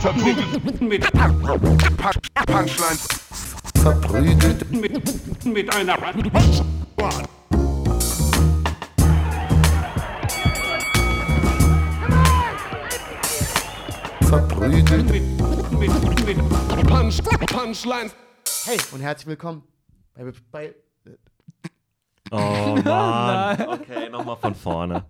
Verprügelt mit Punchlines. Verprügelt Mit, mit einer verprügelt mit, mit, mit Punch, Punchlines. Hey und herzlich willkommen bei, bei Oh Mann. Okay, nochmal von vorne.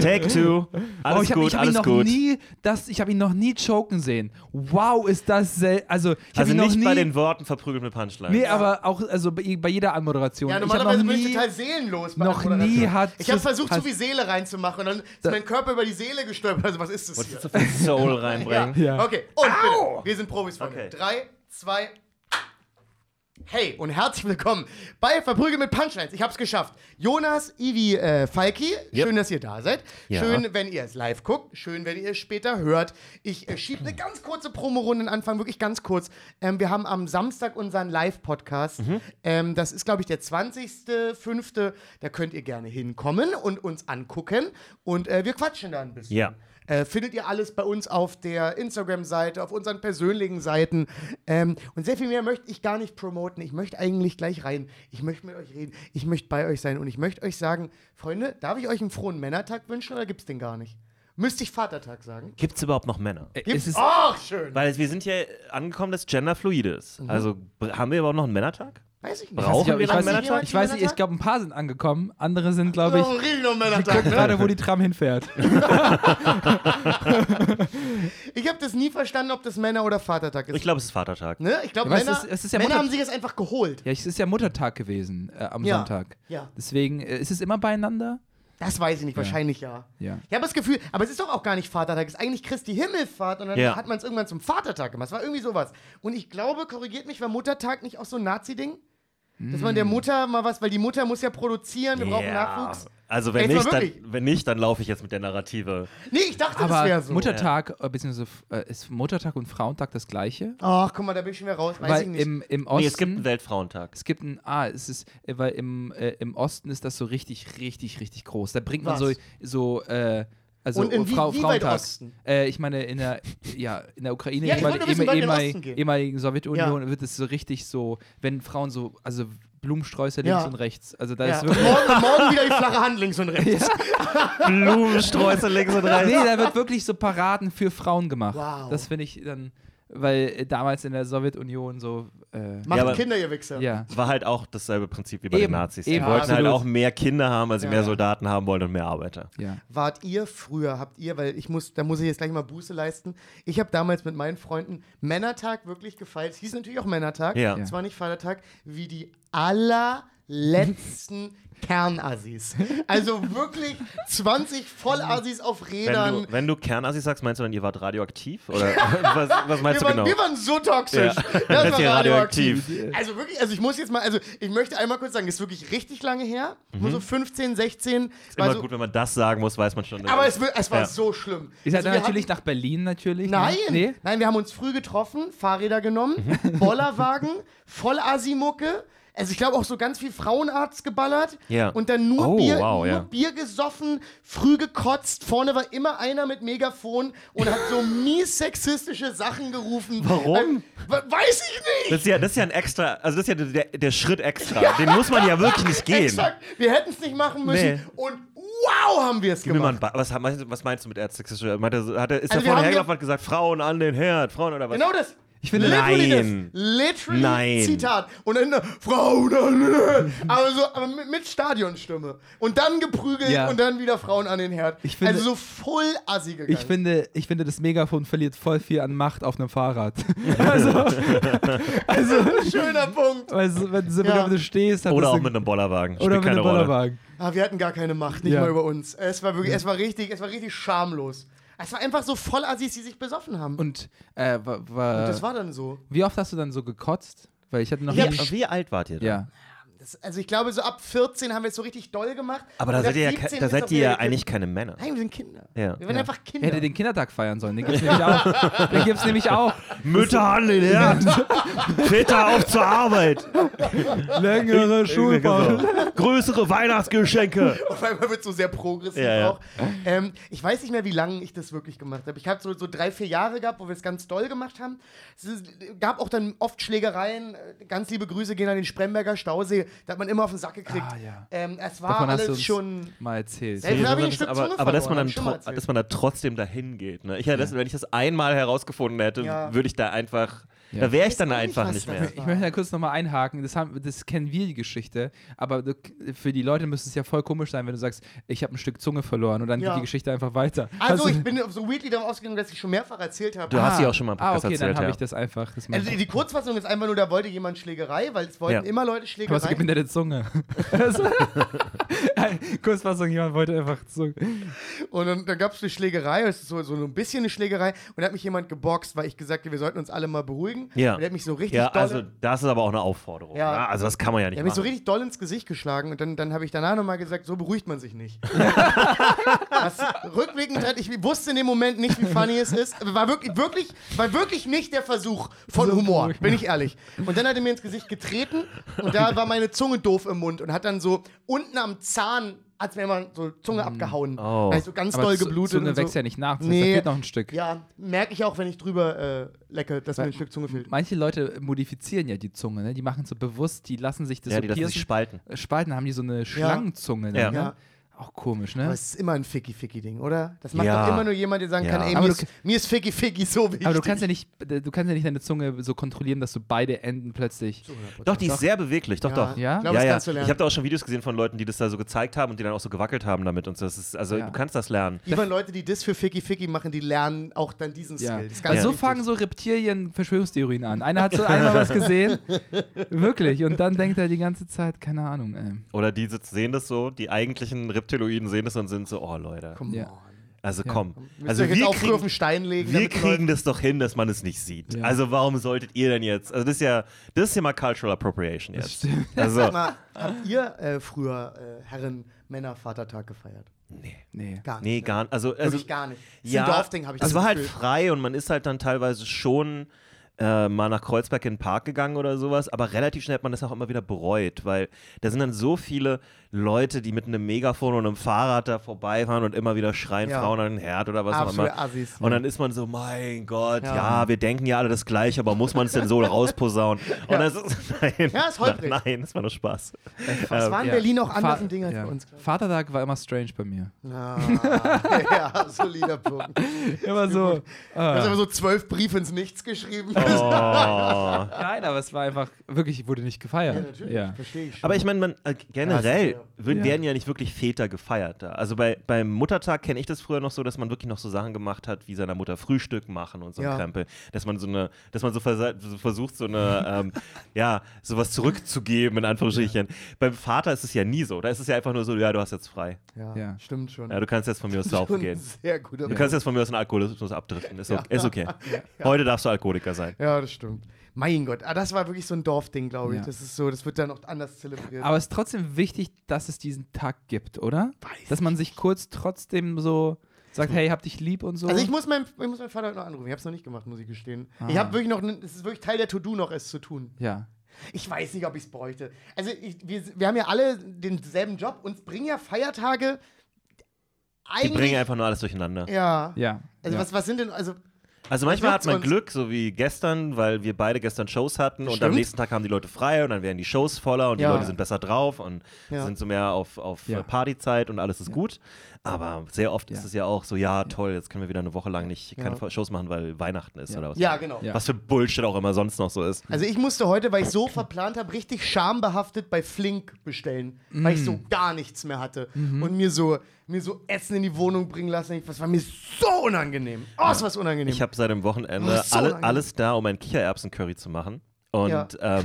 Take two. Alles oh, ich habe gut, hab ihn alles noch gut. nie, das, ich habe ihn noch nie choken sehen. Wow, ist das sel also ich habe also ihn noch nicht nie, bei den Worten verprügelt mit Punchline. Nee, aber auch also bei, bei jeder Anmoderation. Ja, ich habe normalerweise bin ich total seelenlos. bei noch nie hat Ich habe versucht, hat- zu viel Seele reinzumachen und dann ist Da- mein Körper über die Seele gestolpert. Also, was ist das hier? Wolltest du so viel Soul reinbringen? Ja. Okay, und bitte, wir sind Profis, Freunde. Okay. Drei, zwei. Hey und herzlich willkommen bei Verprügelt mit Punchlines. Ich hab's geschafft. Jonas, Ivi, äh, Falki, Yep. schön, dass ihr da seid. Ja. Schön, wenn ihr es live guckt. Schön, wenn ihr es später hört. Ich äh, schiebe eine ganz kurze Promorunde in Anfang, wirklich ganz kurz. Ähm, wir haben am Samstag unseren Live-Podcast. Mhm. Ähm, das ist, glaube ich, der 20.05. Da könnt ihr gerne hinkommen und uns angucken. Und äh, wir quatschen da ein bisschen. Ja. Äh, findet ihr alles bei uns auf der Instagram-Seite, auf unseren persönlichen Seiten. Ähm, und sehr viel mehr möchte ich gar nicht promoten. Ich möchte eigentlich gleich rein. Ich möchte mit euch reden. Ich möchte bei euch sein. Und ich möchte euch sagen, Freunde, darf ich euch einen frohen Männertag wünschen oder gibt es den gar nicht? Müsste ich Vatertag sagen? Gibt es überhaupt noch Männer? es Gibt's? ist, Ach, schön. Weil wir sind ja angekommen, dass Gender fluide ist. Mhm. Also haben wir überhaupt noch einen Männertag? Weiß ich nicht. Brauchen ich, wir ich, noch einen weiß, Männertag? nicht, ich weiß nicht, ich glaube, ein paar sind angekommen, andere sind, glaube ich, Oh, die Männertag, gucken gerade, wo die Tram hinfährt. Ich habe das nie verstanden, ob das Männer- oder Vatertag ist. Ich glaube, es ist Vatertag. ne? ich glaube, Ja, aber es Männer, ist- es ist ja Männer haben sich das einfach geholt. Ja, es ist ja Muttertag gewesen äh, am Ja. Sonntag. Ja. Deswegen, äh, ist es immer beieinander? Das weiß ich nicht, wahrscheinlich ja. Ja. Ich habe das Gefühl, aber es ist doch auch gar nicht Vatertag, es ist eigentlich Christi Himmelfahrt und dann Ja. hat man es irgendwann zum Vatertag gemacht. Es war irgendwie sowas. Und ich glaube, korrigiert mich, war Muttertag nicht auch so ein Nazi-Ding? Dass man der Mutter mal was, weil die Mutter muss ja produzieren, wir brauchen Ja. Nachwuchs. Also wenn Jetzt mal nicht, dann, wirklich. wenn nicht, dann laufe ich jetzt mit der Narrative. Nee, ich dachte, das Aber wäre so. Muttertag, äh, beziehungsweise äh, ist Muttertag und Frauentag das gleiche? Ach, guck mal, da bin ich schon wieder raus. Weiß weil ich nicht. im, im Osten. Nee, es gibt einen Weltfrauentag. Es gibt ein, ah, es ist, äh, weil im, äh, im Osten ist das so richtig, richtig, richtig groß. Da bringt man Was? so, so, äh, also Und in wie- Frau, wie weit Frauentag. Osten? Äh, ich meine, in der, ja, in der Ukraine, Ja, nur wissen, ehemal- ehemal- ehemaligen Sowjetunion, wird es so richtig so, wenn Frauen so, also Blumensträuße links Ja. und rechts. Also da ja. ist wirklich. morgen, morgen wieder die flache Hand links und rechts. Blumensträuße links und rechts. Nee, da wird wirklich so Paraden für Frauen gemacht. Wow. Das finde ich dann, weil äh, damals in der Sowjetunion so, äh, Macht aber- Kinder, ihr Wichser. ja. War halt auch dasselbe Prinzip wie bei Eben, den Nazis. eben, Die wollten halt absolut. auch mehr Kinder haben, weil sie Ja, mehr ja. Soldaten haben wollen und mehr Arbeiter. Ja. Wart ihr früher, habt ihr, weil ich muss, da muss ich jetzt gleich mal Buße leisten. Ich habe damals mit meinen Freunden Männertag wirklich gefeiert. Es hieß natürlich auch Männertag. Ja. Es war nicht Vatertag, wie die allerletzten Kernassis. Also wirklich 20 Vollassis auf Wenn Rädern. du, wenn du Kernassis sagst, meinst du dann, ihr wart radioaktiv? Oder was, was meinst wir, du waren, genau? wir waren so toxisch. Ja. Das Das war radioaktiv. radioaktiv. Also wirklich, also ich muss jetzt mal, also ich möchte einmal kurz sagen, das ist wirklich richtig lange her. Nur so 15, 16. Mhm. Ist war immer so, gut, wenn man das sagen muss, weiß man schon. aber es, es war Ja. so schlimm. Ihr seid Also natürlich hatten- nach Berlin natürlich. ne? Nein, Nee? nein, wir haben uns früh getroffen, Fahrräder genommen, Mhm. Bollerwagen, voll Asimucke. Also ich glaube auch so ganz viel Frauenarzt geballert Ja. und dann nur, Oh, Bier, wow, nur ja. Bier gesoffen, früh gekotzt. Vorne war immer einer mit Megafon und hat so mies sexistische Sachen gerufen. Warum? Ähm, we- weiß ich nicht. Das ist ja, das ist ja ein extra, also das ist ja der, der Schritt extra. Den muss man ja wirklich nicht gehen. Exakt. Wir hätten es nicht machen müssen Nee. und wow, haben wir es gemacht. was, meinst, du- was meinst du mit erzsexistischer? Meint er, hat er, ist Also er vorne hergelaufen ja- und hat gesagt, Frauen an den Herd, Frauen oder was? Genau das. Ich finde- Literally Nein. Das. Literally Nein. Zitat. Und dann äh, Frauen Herd. Aber, so, aber mit, mit Stadionstimme. Und dann geprügelt Ja. und dann wieder Frauen an den Herd. Ich finde- also so voll assi gegangen. Ich finde, ich finde, das Megafon verliert voll viel an Macht auf einem Fahrrad. also, also Schöner Punkt. also wenn, du- Ja. wenn du stehst, hat Oder auch eine- mit einem Bollerwagen. oder Spielt mit keine einem Rolle. Bollerwagen. Ah, wir hatten gar keine Macht, nicht Ja. mal über uns. Es war wirklich, es war richtig, es war richtig schamlos. Es war einfach so voll Assis, die sich besoffen haben. Und, Und, äh, wa, wa, das war dann so. wie oft hast du dann so gekotzt? Weil ich hatte noch Wie, nie. wie alt wart ihr da? Ja. Das, also ich glaube, so ab 14 haben wir es so richtig doll gemacht. Aber da seid ihr ja, 17 ke- da seid ihr ja eigentlich keine Männer. Nein, wir sind Kinder. Ja. Wir werden einfach Kinder. Hätte den Kindertag feiern sollen. Den gibt's nämlich auch. Den gibt's nämlich auch. Mütter handeln Herd. Väter auf zur Arbeit. Längere Genau. Größere Weihnachtsgeschenke. Auf einmal wird es so sehr progressiv Ja, ja. auch. Ähm, ich weiß nicht mehr, wie lange ich das wirklich gemacht habe. Ich habe so, so drei, vier Jahre gehabt, wo wir es ganz doll gemacht haben. Es gab auch dann oft Schlägereien. Ganz liebe Grüße gehen an den Spremberger Stausee. Da hat man immer auf den Sack gekriegt. Ah, ja. ähm, es war Davon hast du alles schon. mal erzählt. Ey, da hab ich ein Stück aber, aber dass man, dann dass man da trotzdem dahin geht. Ne? Ich, ja, das, Wenn ich das einmal herausgefunden hätte, Ja. würde ich da einfach. Ja. Da wäre ich dann nicht, einfach was nicht mehr. Ich möchte da kurz nochmal einhaken, das, haben, das kennen wir, die Geschichte, aber für die Leute müsste es ja voll komisch sein, wenn du sagst, ich habe ein Stück Zunge verloren und dann Ja. geht die Geschichte einfach weiter. Also, du- ich bin so weirdly davon ausgegangen, dass ich schon mehrfach erzählt habe. Du hast sie auch schon mal Ah, okay, dann erzählt, habe ja. ich das einfach. Das Also die, Kurzfassung ist einfach nur, da wollte jemand Schlägerei, weil es wollten Ja. immer Leute Schlägerei. es gibt hinter der Zunge. Also- Kurzfassung, jemand wollte einfach Zunge. Und dann, dann gab es eine Schlägerei, es ist so, so ein bisschen eine Schlägerei. Und da hat mich jemand geboxt, weil ich gesagt habe, wir sollten uns alle mal beruhigen. Ja. Und der hat mich so richtig Ja, doll. also das ist aber auch eine Aufforderung. Ja. Ja. Also das kann man ja nicht der hat mich so machen. richtig doll ins Gesicht geschlagen und dann, dann habe ich danach nochmal gesagt, so beruhigt man sich nicht. Was rückblickend, ich wusste in dem Moment nicht, wie funny es ist. War wirklich, wirklich, war wirklich nicht der Versuch von So Humor, beruhigt bin ich ehrlich. Und dann hat er mir ins Gesicht getreten und da war meine Zunge doof im Mund und hat dann so unten am Zahn, als wäre man so Zunge abgehauen. Oh. Da ist so ganz Aber doll geblutet. Zunge und so. wächst ja nicht nach, das heißt, Nee. da fehlt noch ein Stück. Ja, merke ich auch, wenn ich drüber äh, lecke, dass mir ein Stück Zunge fehlt. Manche Leute modifizieren ja die Zunge, ne? die machen so bewusst, die lassen sich das Ja, so die lassen sich piercen. spalten. Äh, Spalten haben die so eine Schlangenzunge. Ja. Ne? Ja. Auch komisch, Aber ne? es ist immer ein Ficky-Ficky-Ding, oder? Das macht Ja. doch immer nur jemand, der sagen Ja. kann, ey, Aber mir du- ist, mir ist Ficky-Ficky so wichtig. Aber du kannst ja nicht, du kannst ja nicht deine Zunge so kontrollieren, dass du beide Enden plötzlich. Doch, die ist sehr beweglich. Doch, Ja. doch. Ja? Ich glaube, ja, das ja. kannst du lernen. Ich habe da auch schon Videos gesehen von Leuten, die das da so gezeigt haben und die dann auch so gewackelt haben damit und so. Das ist, also Ja. du kannst das lernen. Even Leute, die das für Ficky-Ficky machen, die lernen auch dann diesen Ja. Skill. Das ist ganz Also so fangen so Reptilien Verschwörungstheorien an. Einer hat so einmal was gesehen, wirklich, und dann denkt er die ganze Zeit, keine Ahnung, ey. Oder die sehen das so, die eigentlichen Reptiloiden sehen das und sind so, oh Leute. Come Ja. on. Also Ja. komm. Müsst Also wir kriegen, Stein legen. wir kriegen das doch hin, dass man es nicht sieht. Ja. Also warum solltet ihr denn jetzt? Also das ist ja, das ist ja mal Cultural Appropriation jetzt. stimmt. Also, mal, habt ihr äh, früher äh, Herren, Männer, Vatertag gefeiert? nee. Nee. Gar nicht. Nee, ne? gar nicht. Also, also Wirklich gar nicht. Das ja, Dorfding, habe ich es das war halt frei und man ist halt dann teilweise schon äh, mal nach Kreuzberg in den Park gegangen oder sowas, aber relativ schnell hat man das auch immer wieder bereut, weil da sind dann so viele Leute, die mit einem Megafon und einem Fahrrad da vorbeifahren und immer wieder schreien, Ja. Frauen an den Herd oder was auch Absolute immer. Assis. Und dann ist man so, mein Gott, Ja. ja, wir denken ja alle das Gleiche, aber muss man es denn so rausposaunen? Und das ist, nein, Ja, ist holprig. nein, das war nur Spaß. Das war in Ja. Berlin auch Fa- anders ein Ding als ja. bei uns. Vatertag war immer strange bei mir. Ah, ja, solider Punkt. Immer so. Du hast äh, aber so zwölf Briefe ins Nichts geschrieben. Oh. nein, aber es war einfach, wirklich, wurde nicht gefeiert. Ja, natürlich. Ja. Verstehe ich schon. Aber ich meine, man, äh, generell Ja, wird, ja. werden ja nicht wirklich Väter gefeiert da. Also bei, beim Muttertag kenne ich das früher noch so, dass man wirklich noch so Sachen gemacht hat, wie seiner Mutter Frühstück machen und so ein Ja. Krempel. Dass man so eine, dass man so, versa- so versucht, so eine, ähm, ja, sowas zurückzugeben, in Anführungsstrichen. Beim Vater ist es ja nie so. Da ist es ja einfach nur so, ja, du hast jetzt frei. ja, Ja. stimmt schon. Ja, du kannst jetzt von mir aus laufen Schon gehen. Sehr guter Du kannst jetzt von mir aus einen Alkoholismus abdriften. Ist, okay. Ist okay. Ja. Heute darfst du Alkoholiker sein. Ja, das stimmt. Mein Gott, ah, das war wirklich so ein Dorfding, glaube ich. Ja. Das ist so, das wird dann auch anders zelebriert. Aber es ist trotzdem wichtig, dass es diesen Tag gibt, oder? Weiß Dass man sich kurz trotzdem so sagt, hey, hab dich lieb und so. also ich muss, meinen, ich muss meinen Vater heute noch anrufen. Ich habe es noch nicht gemacht, muss ich gestehen. Ah. Ich habe wirklich noch, es ist wirklich Teil der To-Do noch, es zu tun. ja. Ich weiß nicht, ob ich es bräuchte. Also ich, wir, wir haben ja alle denselben Job. Uns bringen ja Feiertage Die eigentlich... bringen einfach nur alles durcheinander. ja. Ja. Also ja. was, was sind denn, also Also manchmal hat man uns? Glück, so wie gestern, weil wir beide gestern Shows hatten und am Stimmt. nächsten Tag haben die Leute frei und dann werden die Shows voller und die Ja. Leute sind besser drauf und Ja. sind so mehr auf, auf Ja. Partyzeit und alles ist gut. Aber sehr oft Ja. ist es ja auch so, ja toll, jetzt können wir wieder eine Woche lang nicht keine Ja. Shows machen, weil Weihnachten ist Ja. oder was. ja, genau. Ja. Was für Bullshit auch immer sonst noch so ist. Also ich musste heute, weil ich so verplant habe, richtig schambehaftet bei Flink bestellen, weil ich so Mm. gar nichts mehr hatte Mhm. und mir so mir so Essen in die Wohnung bringen lassen. Das war mir so unangenehm. Oh, es war unangenehm. Ich habe seit dem Wochenende Oh, so alle, alles da, um ein Kichererbsen-Curry zu machen. Und ja, ähm,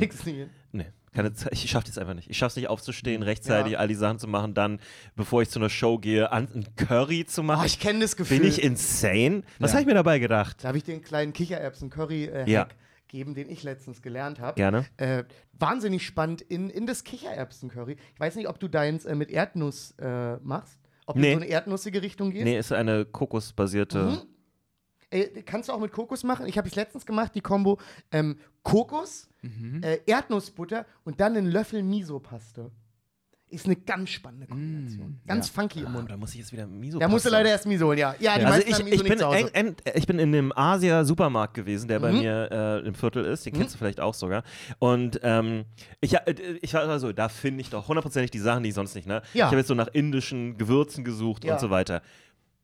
keine Zeit. Ich schaffe das einfach nicht. Ich schaffe es nicht aufzustehen, rechtzeitig Ja. all die Sachen zu machen, dann, bevor ich zu einer Show gehe, an, ein Curry zu machen. Oh, ich kenne das Gefühl. Bin ich insane? Was Ja. habe ich mir dabei gedacht? da habe ich den kleinen Kichererbsen-Curry-Hack Ja. geben, den ich letztens gelernt habe. Gerne. Äh, wahnsinnig spannend in, in das Kichererbsen-Curry. Ich weiß nicht, ob du deins äh, mit Erdnuss äh, machst. Ob Nee. du in so eine erdnussige Richtung gehst. Nee, ist eine kokosbasierte. Mhm. Äh, kannst du auch mit Kokos machen. Ich habe es letztens gemacht, die Kombo ähm, Kokos, Mhm. äh, Erdnussbutter und dann einen Löffel Miso-Paste. Ist eine ganz spannende Kombination. ganz funky im Ah, Mund. da muss ich jetzt wieder Miso Da musst du leider erst Miso holen, ja. Ja, die Also meisten ich, ich, bin eng, eng, ich bin in dem Asia-Supermarkt gewesen, der bei Mhm. mir äh, im Viertel ist. Den kennst du vielleicht auch sogar. Und ähm, ich, äh, ich war also, da finde ich doch hundertprozentig die Sachen, die ich sonst nicht. Ne? Ja. Ich habe jetzt so nach indischen Gewürzen gesucht Ja. und so weiter.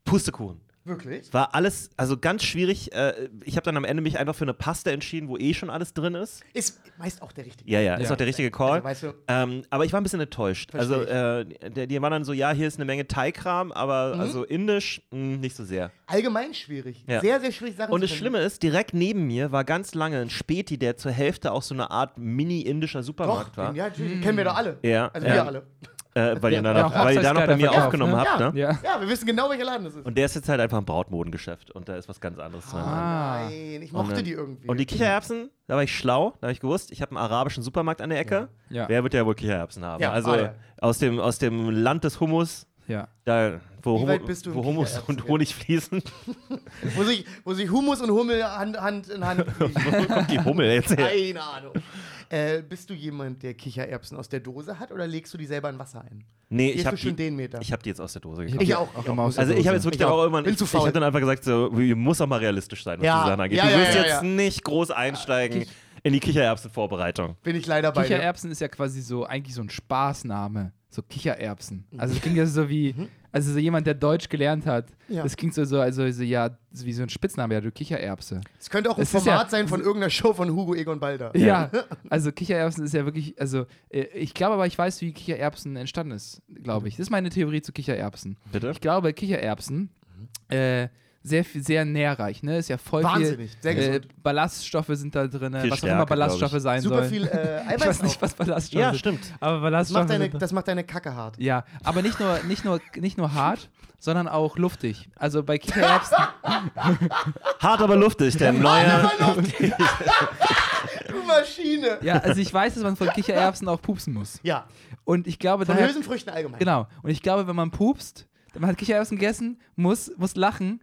Pustekuchen. Wirklich? War alles, also ganz schwierig. Äh, ich habe dann am Ende mich einfach für eine Pasta entschieden, wo eh schon alles drin ist. Ist meist auch der richtige. Ja, ja, ist Ja. auch der richtige Call. Also, weißt du, Ähm, aber ich war ein bisschen enttäuscht. Also, äh, die, die waren dann so, ja, hier ist eine Menge Teigkram, aber Mhm. also indisch mh, nicht so sehr. allgemein schwierig. Ja. Sehr, sehr schwierig, Sachen Und das. Schlimme ist, direkt neben mir war ganz lange ein Späti, der zur Hälfte auch so eine Art mini-indischer Doch, Supermarkt war. den, ja, den kennen wir doch alle. Ja, Also ja. wir alle. Äh, weil, ihr Der- danach, der weil ihr da noch bei mir verkauft, aufgenommen ne? habt, Ja. ne? Ja. Ja, wir wissen genau, welcher Laden das ist. Und der ist jetzt halt einfach ein Brautmodengeschäft und da ist was ganz anderes drin. Ah. Nein, ich Und, mochte dann- die irgendwie. Und die Kichererbsen, da war ich schlau, da habe ich gewusst, ich habe einen arabischen Supermarkt an der Ecke. Ja. Wer wird ja wohl Kichererbsen haben? Ja, also ah, ja. aus, dem, aus dem Land des Hummus, Ja. da, wo, Wie Humu- weit bist du im wo Hummus und Honig fließen, wo, sich, wo sich Humus und Hummel Hand, Hand in Hand wo kommt die Hummel jetzt her? Keine Ahnung. Äh, bist du jemand, der Kichererbsen aus der Dose hat oder legst du die selber in Wasser ein? Nee, Gehst ich habe schon die, den Meter? ich hab die jetzt aus der Dose Ich, gekauft. Ich auch, immer auch. aus der Also ich habe Dose. jetzt wirklich Ich auch auch. irgendwann, ich, ich habe dann einfach gesagt, so, du musst auch mal realistisch sein, was Ja. die Sachen angeht. Ja, du wirst ja, jetzt ja. nicht groß einsteigen in die Kichererbsenvorbereitung. Bin ich leider bei dir. Kichererbsen ist ja quasi so eigentlich so ein Spaßname. So Kichererbsen. Also es klingt ja so wie, also so jemand, der Deutsch gelernt hat. Mhm. Ja. Das klingt so, so also so, ja, so wie so ein Spitzname, ja, du Kichererbse. Es könnte auch ein ist Format ja- sein von irgendeiner Show von Hugo Egon Balder. Ja, also Kichererbsen ist ja wirklich, also äh, ich glaube aber, ich weiß, wie Kichererbsen entstanden ist, glaube ich. Das ist meine Theorie zu Kichererbsen. Bitte? Ich glaube, Kichererbsen, äh, sehr, viel- sehr nährreich, ne? Ist ja voll Wahnsinnig, sehr viel. Äh, gesund. Ballaststoffe sind da drin, Viel was auch Stärke, immer Ballaststoffe ich. sein Super sollen. viel äh, ich Eiweiß weiß nicht, auch. was Ballaststoffe Ja, sind. stimmt. Aber das, Ballaststoffe macht deine, das macht deine Kacke hart. Ja, aber nicht nur, nicht nur, nicht nur hart, sondern auch luftig. Also bei Kichererbsen, Hart aber luftig, der neue. Du Maschine. ja, also ich weiß, dass man von Kichererbsen auch pupsen muss. Ja, Und ich glaube, von daher, Hülsenfrüchten allgemein. genau. Und ich glaube, wenn man pupst, man hat Kichererbsen gegessen, muss, muss lachen,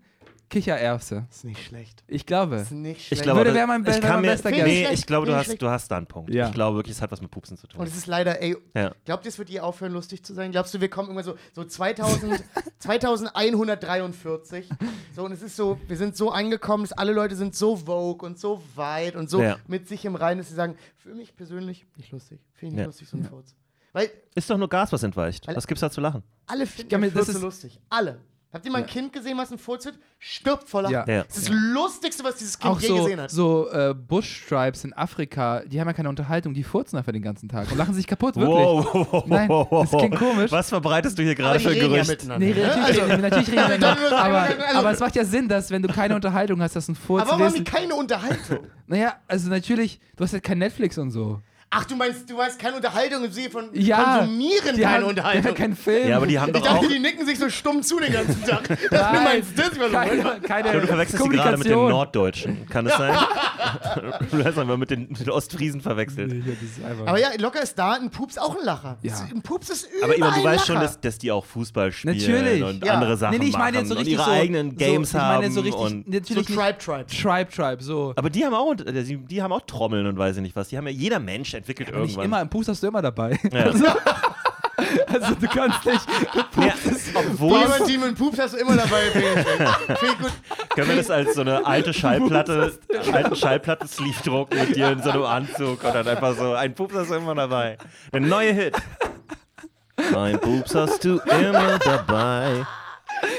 Kichererbse. Ist nicht schlecht. Ich glaube. Ist nicht Ich schlecht. glaube, Würde das- wär mein ich wär kann mein mir, bester nee, ich glaube, du ich hast, du hast da einen Punkt. Ja. Ich glaube wirklich, es hat was mit Pupsen zu tun. Und es ist leider, ey, Ja. glaubt ihr, es wird je aufhören, lustig zu sein? Glaubst du, wir kommen irgendwann so, so 2000, 2143? So, und es ist so, wir sind so angekommen, dass alle Leute sind so vogue und so weit und so Ja. mit sich im Reinen, dass sie sagen, für mich persönlich nicht lustig. Finde ich nicht Ja. lustig, so ein Furz. Weil Ist doch nur Gas, was entweicht. Was gibt's da zu lachen? alle finden Furze ist- lustig. Alle. Habt ihr mal ein Kind gesehen, was ein Furz hat? Stirbt vor Lachen. Ja. Ja. Das ist das Lustigste, was dieses Kind Auch je so, gesehen hat. so äh, Bush-Tribes in Afrika, die haben ja keine Unterhaltung, die furzen einfach den ganzen Tag und lachen sich kaputt, wirklich. Wow, wow, wow, Nein, wow, wow. das klingt komisch. Was verbreitest du hier gerade für reden ja. Nee, ne? natürlich, Also, reden, natürlich reden wir miteinander, aber, also- aber es macht ja Sinn, dass wenn du keine Unterhaltung hast, dass ein Furz aber warum haben die keine Unterhaltung? Naja, also natürlich, du hast ja kein Netflix und so. Ach, du meinst, du meinst keine Unterhaltung im Sinne von Ja, konsumieren die keine haben, Unterhaltung. Die haben kein Film. Ja, aber die haben ich doch auch. dachte, die nicken sich so stumm zu den ganzen Tag. Das, du Nein, meinst das? Ich war so, keine, keine Du verwechselst sie gerade mit den. Norddeutschen. Kann es sein? du hast einfach mit den, mit den Ostfriesen verwechselt. Nee, das Aber ja, locker ist da ein Pups auch ein Lacher. Ja. Ein Pups ist überall Aber Ivan, du ein weißt Lacher. schon, dass, dass die auch Fußball spielen Natürlich, und ja. andere Sachen nee, nee, ich meine machen jetzt so und richtig ihre so, eigenen Games so, ich meine haben. so richtig, und so natürlich nicht Tribe Tribe. Tribe Tribe, so. aber die haben auch, die, die haben auch Trommeln und weiß ich nicht was. Die haben ja jeder Mensch entwickelt nicht irgendwann. immer, im Pups hast du immer dabei. Ja. Also, also du kannst nicht, Ja, obwohl, Jemand Team und Pups hast du immer dabei. Gut. können wir das als so eine alte Schallplatte, alten Schallplatten-Sleeve drucken mit dir in so einem Anzug und dann einfach so, ein Pups hast du immer dabei. Der neue Hit. Ein Pups hast du immer dabei.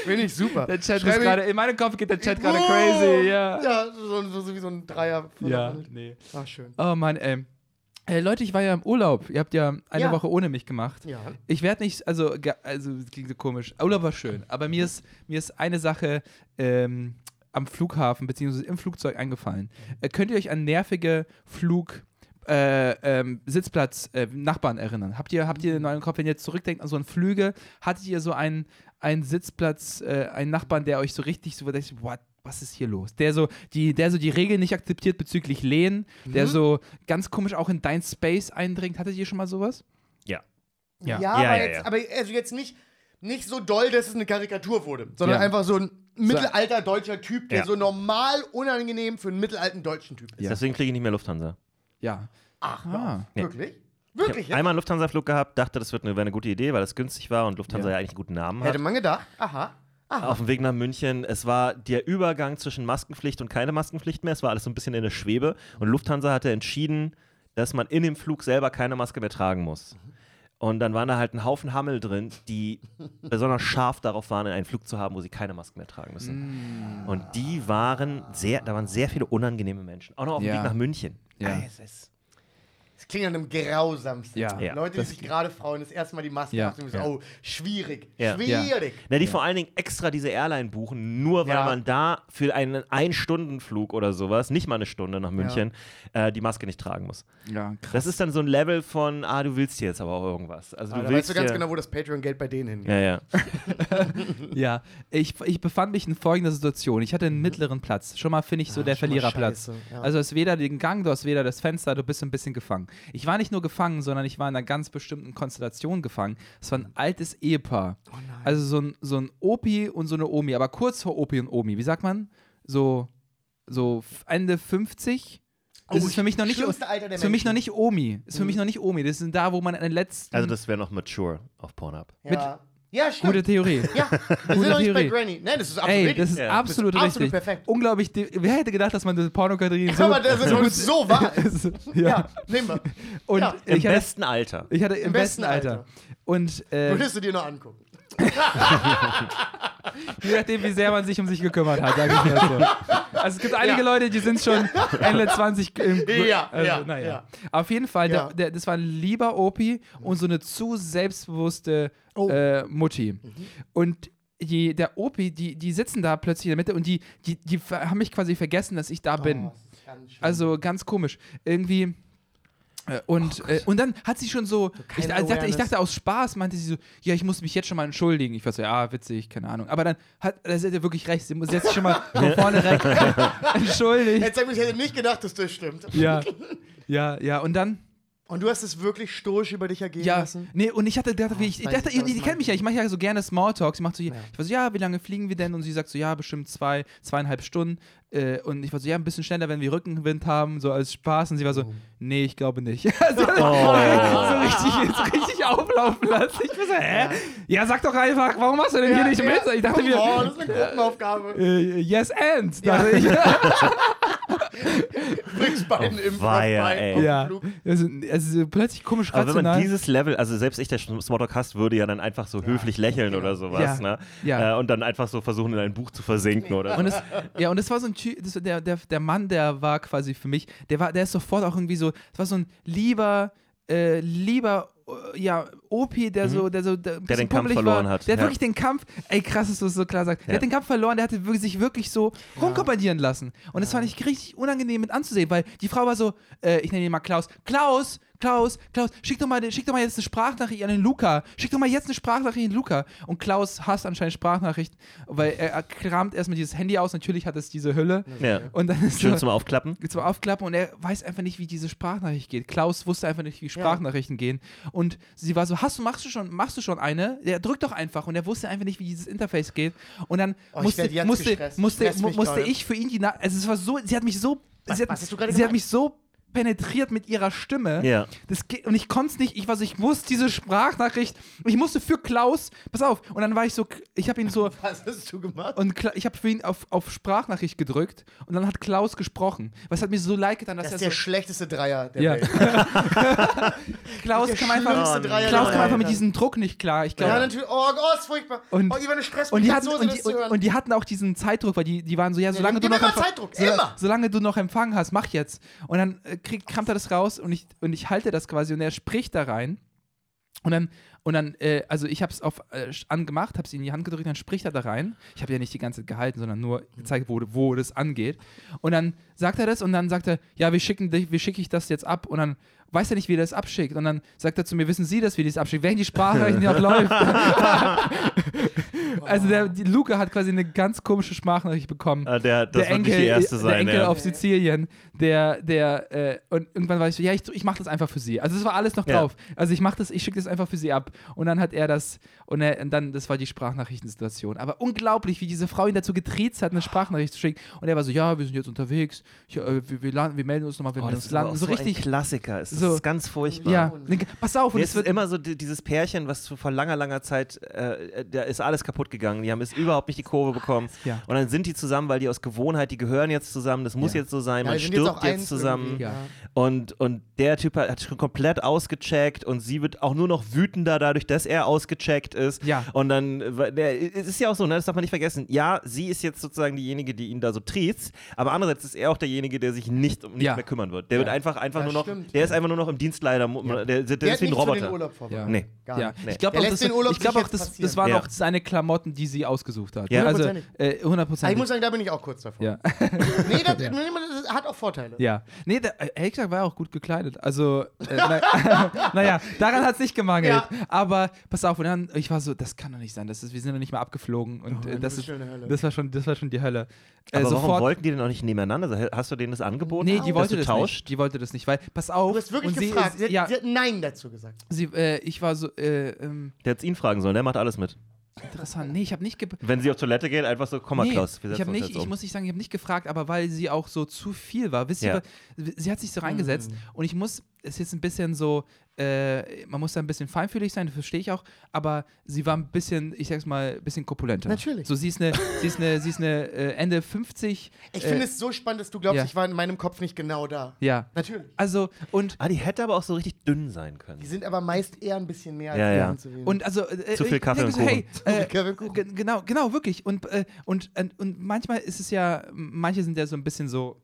Finde ich super. der Chat ist gerade, in meinem Kopf geht der Chat gerade crazy, ja. Ja, so, so, so wie so ein Dreier. Ja, nee. Ach, schön. Oh Mann, ey. Äh, Leute, ich war ja im Urlaub. Ihr habt ja eine Ja. Woche ohne mich gemacht. Ja. Ich werde nicht, also, also das klingt so komisch. Urlaub war schön, aber mir ist, mir ist eine Sache ähm, am Flughafen bzw. im Flugzeug eingefallen. Äh, könnt ihr euch an nervige Flug äh, ähm, Sitzplatz äh, Nachbarn erinnern? Habt ihr, habt ihr in eurem Kopf, wenn ihr jetzt zurückdenkt an so einen Flüge, hattet ihr so einen, einen Sitzplatz, äh, einen Nachbarn, der euch so richtig so, denkt, what, was ist hier los? Der so die, der so die Regeln nicht akzeptiert bezüglich Lehen, der so ganz komisch auch in dein Space eindringt. Hattet ihr schon mal sowas? Ja. Ja. Ja, Ja, aber, ja, jetzt, ja. aber also jetzt nicht, nicht so doll, dass es eine Karikatur wurde, sondern Ja. einfach so ein mittelalter deutscher Typ, der Ja. so normal unangenehm für einen mittelalten deutschen Typ ist. Ja. Deswegen kriege ich nicht mehr Lufthansa. Ja. Ach, Ah. Ja. wirklich? Ich Wirklich? habe einmal einen Lufthansa-Flug gehabt, dachte, das wird eine, wäre eine gute Idee, weil das günstig war und Lufthansa Ja. ja, eigentlich einen guten Namen Hätte hat. man gedacht. Aha. Aha. Auf dem Weg nach München, es war der Übergang zwischen Maskenpflicht und keine Maskenpflicht mehr. Es war alles so ein bisschen in der Schwebe. Und Lufthansa hatte entschieden, dass man in dem Flug selber keine Maske mehr tragen muss. Und dann waren da halt ein Haufen Hammel drin, die besonders scharf darauf waren, einen Flug zu haben, wo sie keine Maske mehr tragen müssen. Und die waren sehr, da waren sehr viele unangenehme Menschen. Auch noch auf dem Ja. Weg nach München. Ja. Es ist- Es klingt an einem grausamsten. Ja. Ja. Leute, die Das- sich gerade Frauen das erste Mal die Maske Ja. machen, so, Ja. oh, schwierig. Ja. Schwierig. Na, die vor allen Dingen extra diese Airline buchen, nur weil Ja. man da für einen Ein-Stunden-Flug oder sowas, nicht mal eine Stunde nach München, äh, die Maske nicht tragen muss. Ja, krass. Das ist dann so ein Level von, ah, du willst hier jetzt aber auch irgendwas. Also Ah, du da willst weißt du ganz genau, wo das Patreon-Geld bei denen hingeht. Ja, ja. Ja, ich, ich befand mich in folgender Situation. Ich hatte einen mittleren Platz. Schon mal finde ich so Ja, der Mhm. Verliererplatz. ja. Also du hast weder den Gang, du hast weder das Fenster, du bist ein bisschen gefangen. Ich war nicht nur gefangen, sondern ich war in einer ganz bestimmten Konstellation gefangen. Es war ein altes Ehepaar. Oh nein. Also so ein, so ein Opi und so eine Omi, aber kurz vor Opi und Omi. Wie sagt man? So, so Ende 50? Das Oh, ist für mich noch nicht, ist für mich noch Menschen. nicht Omi. Ist für mich noch nicht Omi. Das sind da, wo man in den letzten. Also das wäre noch mature auf Pornhub. Ja, ja stimmt. gute Theorie. ja, wir sind Gute noch nicht bei Theorie. Granny. Nein, das ist absolut Ey, richtig. das ist Ja. absolut Das ist richtig. absolut perfekt. Unglaublich. Wer hätte gedacht, dass man das Pornokategorien so. aber das ist so, so wahr. ist. ja. Ja, nehmen wir. Und Ja. Im ich, hatte, besten Alter. ich hatte im, Im besten besten Alter. Alter. Und äh, Würdest du dir noch angucken. je nachdem, wie sehr man sich um sich gekümmert hat, sage ich mal so. Also es gibt einige Ja. Leute, die sind schon Ende 20. Im, Ja, also, ja, naja. ja. Auf jeden Fall, Ja. der, der, das war ein lieber Opi und so eine zu selbstbewusste Oh. äh, Mutti. Und die, der Opi, die, die sitzen da plötzlich in der Mitte und die, die, die haben mich quasi vergessen, dass ich da bin. Oh, ist ganz. Also ganz komisch. Irgendwie. äh, Und, äh, und dann hat sie schon so, ich, also dachte, ich dachte aus Spaß, meinte sie so, ja, ich muss mich jetzt schon mal entschuldigen. Ich war so, ja, witzig, keine Ahnung. Aber dann hat, da hat er wirklich recht, sie muss jetzt schon mal von vorne weg entschuldigt. Jetzt ich hätte nicht gedacht, dass das stimmt. Ja, ja, ja. Und dann, Und du hast es wirklich stoisch über dich ergehen ja, lassen? nee, und ich hatte gedacht, wie ich, ich dachte, was die, kennt mich ja, ich mache ja so gerne Smalltalks. Sie macht so, Ja. ich war so, ja, wie lange fliegen wir denn? Und sie sagt so, ja, bestimmt zwei, zweieinhalb Stunden. Äh, und ich war so, ja, ein bisschen schneller, wenn wir Rückenwind haben, so als Spaß. Und sie war so, nee, ich glaube nicht. Also, so, richtig, so richtig auflaufen lassen. Ich war so, hä? Ja, sag doch einfach, warum machst du denn hier nicht mit? Ich dachte mir, Oh, das ist eine Gruppenaufgabe. äh, yes and. Dachte ich. Bringst beiden Oh, im weia, Bein ey. auf den ja, Flug. also, also plötzlich komisch Aber wenn man rational. dieses Level, also selbst ich, der Smalltalk hast, würde ja dann einfach so höflich lächeln oder sowas, Ja. ne? Ja. Äh, und dann einfach so versuchen, in ein Buch zu versinken oder Und es, ja, und das war so ein Typ, das, der, der, der Mann, der war quasi für mich, der war, der ist sofort auch irgendwie so, das war so ein lieber, äh, lieber, äh, ja, OP, der so, der so, der, ein bisschen Mhm. den Kampf pummelig verloren war. hat, Der hat ja. wirklich den Kampf, ey krass, dass du es so klar sagst, der Ja. hat den Kampf verloren, der hatte wirklich, sich wirklich so rumkommandieren lassen. Und das fand ich richtig unangenehm mit anzusehen, weil die Frau war so, äh, ich nenne ihn mal Klaus, Klaus, Klaus, Klaus, schick doch, mal, schick doch mal jetzt eine Sprachnachricht an den Luca. Schick doch mal jetzt eine Sprachnachricht an den Luca. Und Klaus hasst anscheinend Sprachnachrichten, weil er, er kramt erstmal dieses Handy aus. Natürlich hat es diese Hülle. Ja. Und dann ist Schön er zum Aufklappen. zum Aufklappen und er weiß einfach nicht, wie diese Sprachnachricht geht. Klaus wusste einfach nicht, wie Sprachnachrichten gehen. Und sie war so, hast du, machst du schon, machst du schon eine? Der drückt doch einfach und er wusste einfach nicht, wie dieses Interface geht. Und dann Oh, ich musste, musste, musste, musste ich für ihn die Na also es war so, sie hat mich so, Was- sie, hat, was hast du gerade sie hat mich so penetriert mit ihrer Stimme. Ja. Das und ich konnte es nicht, ich war so, ich muss diese Sprachnachricht, ich musste für Klaus, pass auf, und dann war ich so, ich habe ihn so, Was hast du gemacht? und Kla ich habe für ihn auf, auf Sprachnachricht gedrückt und dann hat Klaus gesprochen. Was hat mir so leid getan, dass Das ist er der so, schlechteste Dreier der Ja. Welt. Klaus der kam einfach, Dreier Klaus kam einfach mit diesem Druck nicht klar. Ich glaube, Ja, natürlich. Oh, oh, ist furchtbar. Und- oh, Ivan, Stress und die, hatten, so, und, das die, und, und die hatten auch diesen Zeitdruck, weil die, die waren so, ja, solange gib du noch immer Zeitdruck, so, immer. solange du noch Empfang hast, mach jetzt. Und dann äh, krieg, kramt er das raus und ich, und ich halte das quasi und er spricht da rein. Und dann, und dann äh, also ich habe es auf äh, angemacht, habe es ihm in die Hand gedrückt, dann spricht er da rein. Ich habe ja nicht die ganze Zeit gehalten, sondern nur gezeigt, wo, wo das angeht. Und dann sagt er das und dann sagt er, ja, wir schicken dich, wie schicke ich das jetzt ab? Und dann weiß er nicht, wie er das abschickt. Und dann sagt er zu mir, wissen Sie das, wie das abschickt? Während die Sprache nicht noch läuft. Also der, die Luca hat quasi eine ganz komische Sprachnachricht bekommen. Ah, der, das der wird Enkel, nicht die erste der sein. Enkel ja. auf Sizilien, der, der, äh, und irgendwann war ich so, ja, ich, ich mach das einfach für sie. Also es war alles noch drauf. Also ich mach das, ich schicke das einfach für sie ab. Und dann hat er das, und, er, und dann, das war die Sprachnachrichtensituation. Aber unglaublich, wie diese Frau ihn dazu getriezt hat, eine Sprachnachricht zu schicken. Und er war so, ja, wir sind jetzt unterwegs, ich, äh, wir, wir, landen, wir melden uns nochmal, wenn Oh, wir das ist landen. So so richtig, ein Klassiker. Es so- ist ganz furchtbar. ja, pass auf, und Nee, es wird ist immer so die, dieses Pärchen, was vor langer, langer Zeit, äh, da ist alles kaputt gegangen. Die haben es überhaupt nicht die Kurve bekommen. Ja. Und dann sind die zusammen, weil die aus Gewohnheit, die gehören jetzt zusammen, das muss Ja. jetzt so sein, Ja, man jetzt stirbt jetzt, eins zusammen. Und, und der Typ hat, hat schon komplett ausgecheckt und sie wird auch nur noch wütender dadurch, dass er ausgecheckt ist. Ja. Und dann, äh, es ist ja auch so, ne, das darf man nicht vergessen. Ja, sie ist jetzt sozusagen diejenige, die ihn da so triezt, aber andererseits ist er auch derjenige, der sich nicht um nichts Ja. mehr kümmern wird. Der wird einfach, einfach Ja, nur noch, stimmt. der ist einfach nur noch im Dienstleider, der, der, der, Der ist wie ein den Roboter. Urlaub vorbereitet. Ja. Nee. Gar Ja, nicht. Nee. ich glaube auch, das, glaub auch das, das waren Ja. auch seine Klamotten, die sie ausgesucht hat. Ja. Also äh, Aber ich hundertprozentig. muss sagen, da bin ich auch kurz davor. Ja. Nee, das, nee, das hat auch Vorteile. Ja. Nee, der, äh, ehrlich gesagt war er auch gut gekleidet. Also, äh, na, naja, daran hat es nicht gemangelt. Ja. Aber pass auf, und dann, ich war so, das kann doch nicht sein. Das ist, wir sind doch nicht mal abgeflogen. Und Oh, äh, das, ist, das, war schon, das war schon die Hölle. Äh, Aber warum wollten die denn auch nicht nebeneinander? Hast du denen das angeboten? Nee, die wollte das tauscht? nicht. Die wollte das nicht, weil, pass auf. Du hast wirklich und sie, gefragt. Sie, hat, ja, sie hat Nein dazu gesagt. sie, äh, ich war so, äh, ähm, Der hätte ihn fragen sollen, der macht alles mit. interessant. Nee, ich habe nicht ge Wenn sie auf Toilette geht, einfach so, komm mal, Nee, Klaus, wir ich nicht, jetzt ich um. muss nicht sagen, ich habe nicht gefragt, aber weil sie auch so zu viel war. Wisst ihr, Ja. sie hat sich so reingesetzt Mhm. und ich muss, ist jetzt ein bisschen so, äh, man muss da ein bisschen feinfühlig sein, das verstehe ich auch, aber sie war ein bisschen, ich sag's mal, ein bisschen korpulenter. Natürlich. So, sie ist eine, sie ist eine, sie ist eine äh, Ende 50. Ich äh, finde es so spannend, dass du glaubst, ja. ich war in meinem Kopf nicht genau da. Ja. Natürlich. Also, und, Ah, die hätte aber auch so richtig dünn sein können. Die sind aber meist eher ein bisschen mehr als Ja, die ja. anderen zu wenig. und also. Äh, Zu viel Kaffee und so, hey, äh, Kaffee und Kuchen. Ge- Genau, genau, wirklich. Und, äh, und, und, und manchmal ist es ja, manche sind ja so ein bisschen so,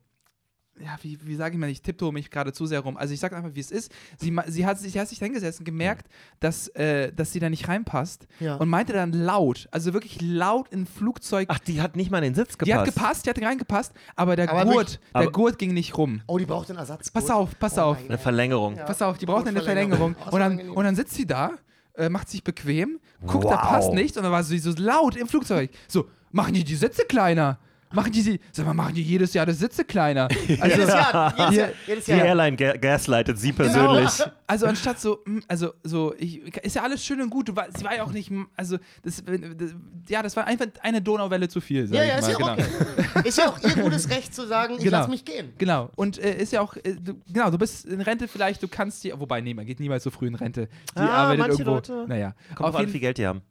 ja, wie, wie sage ich mal, ich tipptoe mich gerade zu sehr rum. Also ich sage einfach, wie es ist. Sie, sie, hat, sich- sie hat sich hingesetzt und gemerkt, dass, äh, dass sie da nicht reinpasst Ja. und meinte dann laut, also wirklich laut im Flugzeug. Ach, die hat nicht mal in den Sitz gepasst. die hat gepasst, die hat reingepasst, aber der Aber Gurt, wirklich- der aber- Gurt ging nicht rum. oh, die braucht einen Ersatz. Pass auf, pass auf. Eine Verlängerung. Ja. Pass auf, die braucht eine. Verlängerung. Oh, Und dann, und dann sitzt sie da, äh, macht sich bequem, guckt, da Wow. passt nichts und dann war sie so laut im Flugzeug. So, machen die die Sitze kleiner? Machen die sie, sag mal, machen die jedes Jahr die Sitze kleiner? Also, Jedes Jahr, jedes Ja. Jahr, jedes Die Jahr. Airline ga gaslightet sie persönlich. also anstatt so, mm, also so, ich, ist ja alles schön und gut. War, sie war ja auch nicht, mm, also das, das, ja, das war einfach eine Donauwelle zu viel. Sag Ja, ich ja, mal. ist ja genau. okay. Ist ja auch ihr gutes Recht zu sagen, ich Genau. lass mich gehen. Genau. Und äh, ist ja auch, äh, du, genau, du bist in Rente vielleicht, du kannst dir, wobei, nee, man geht niemals so früh in Rente. Die Ah, arbeitet manche irgendwo. Leute. Naja. Kommt Auf drauf an, jeden wie viel Geld die haben.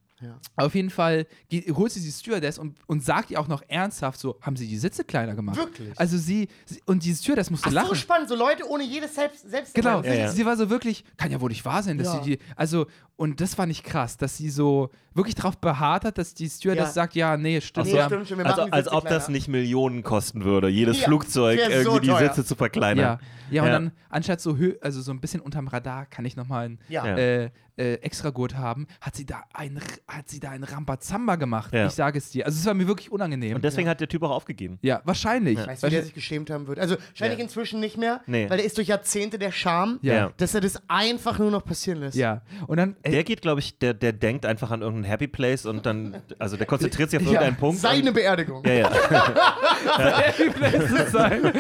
Auf jeden Fall geht, holt sie die Stewardess und, und sagt ihr auch noch ernsthaft so, haben sie die Sitze kleiner gemacht? Wirklich? Also sie, sie und die Stewardess musste Ach, lachen. so spannend, so Leute ohne jedes Selbst selbst Genau, Ja, ja. sie war so wirklich, kann ja wohl nicht wahr sein, dass Ja. sie die, also, und das fand ich krass, dass sie so wirklich darauf beharrt hat, dass die Stewardess Ja. sagt, ja, nee, stimmt. Nee, ja. stimmt schon, wir Also, machen die als Sitze ob das kleiner. nicht Millionen kosten würde, jedes Ja, Flugzeug wär so irgendwie die teuer. Sitze zu verkleinern. Ja, ja, und Ja. dann anstatt so, hö also so ein bisschen unterm Radar kann ich nochmal einen Ja. Ja. äh, äh, Extragurt haben, hat sie da ein, hat sie da ein Rambazamba gemacht. Ja. Ich sage es dir. Also es war mir wirklich unangenehm. Und deswegen hat der Typ auch aufgegeben. ja, wahrscheinlich. Weißt du, wie der sich geschämt haben wird? Also wahrscheinlich Ja. inzwischen nicht mehr, Nee. weil der ist durch Jahrzehnte der Charme, Ja. Dass er das einfach nur noch passieren lässt. Ja, und dann, Der geht, glaube ich, der, der denkt einfach an irgendeinen Happy Place und dann, also der konzentriert sich auf Ja. irgendeinen Punkt. Seine und, Beerdigung. ja, ja. Happy Place zu sein.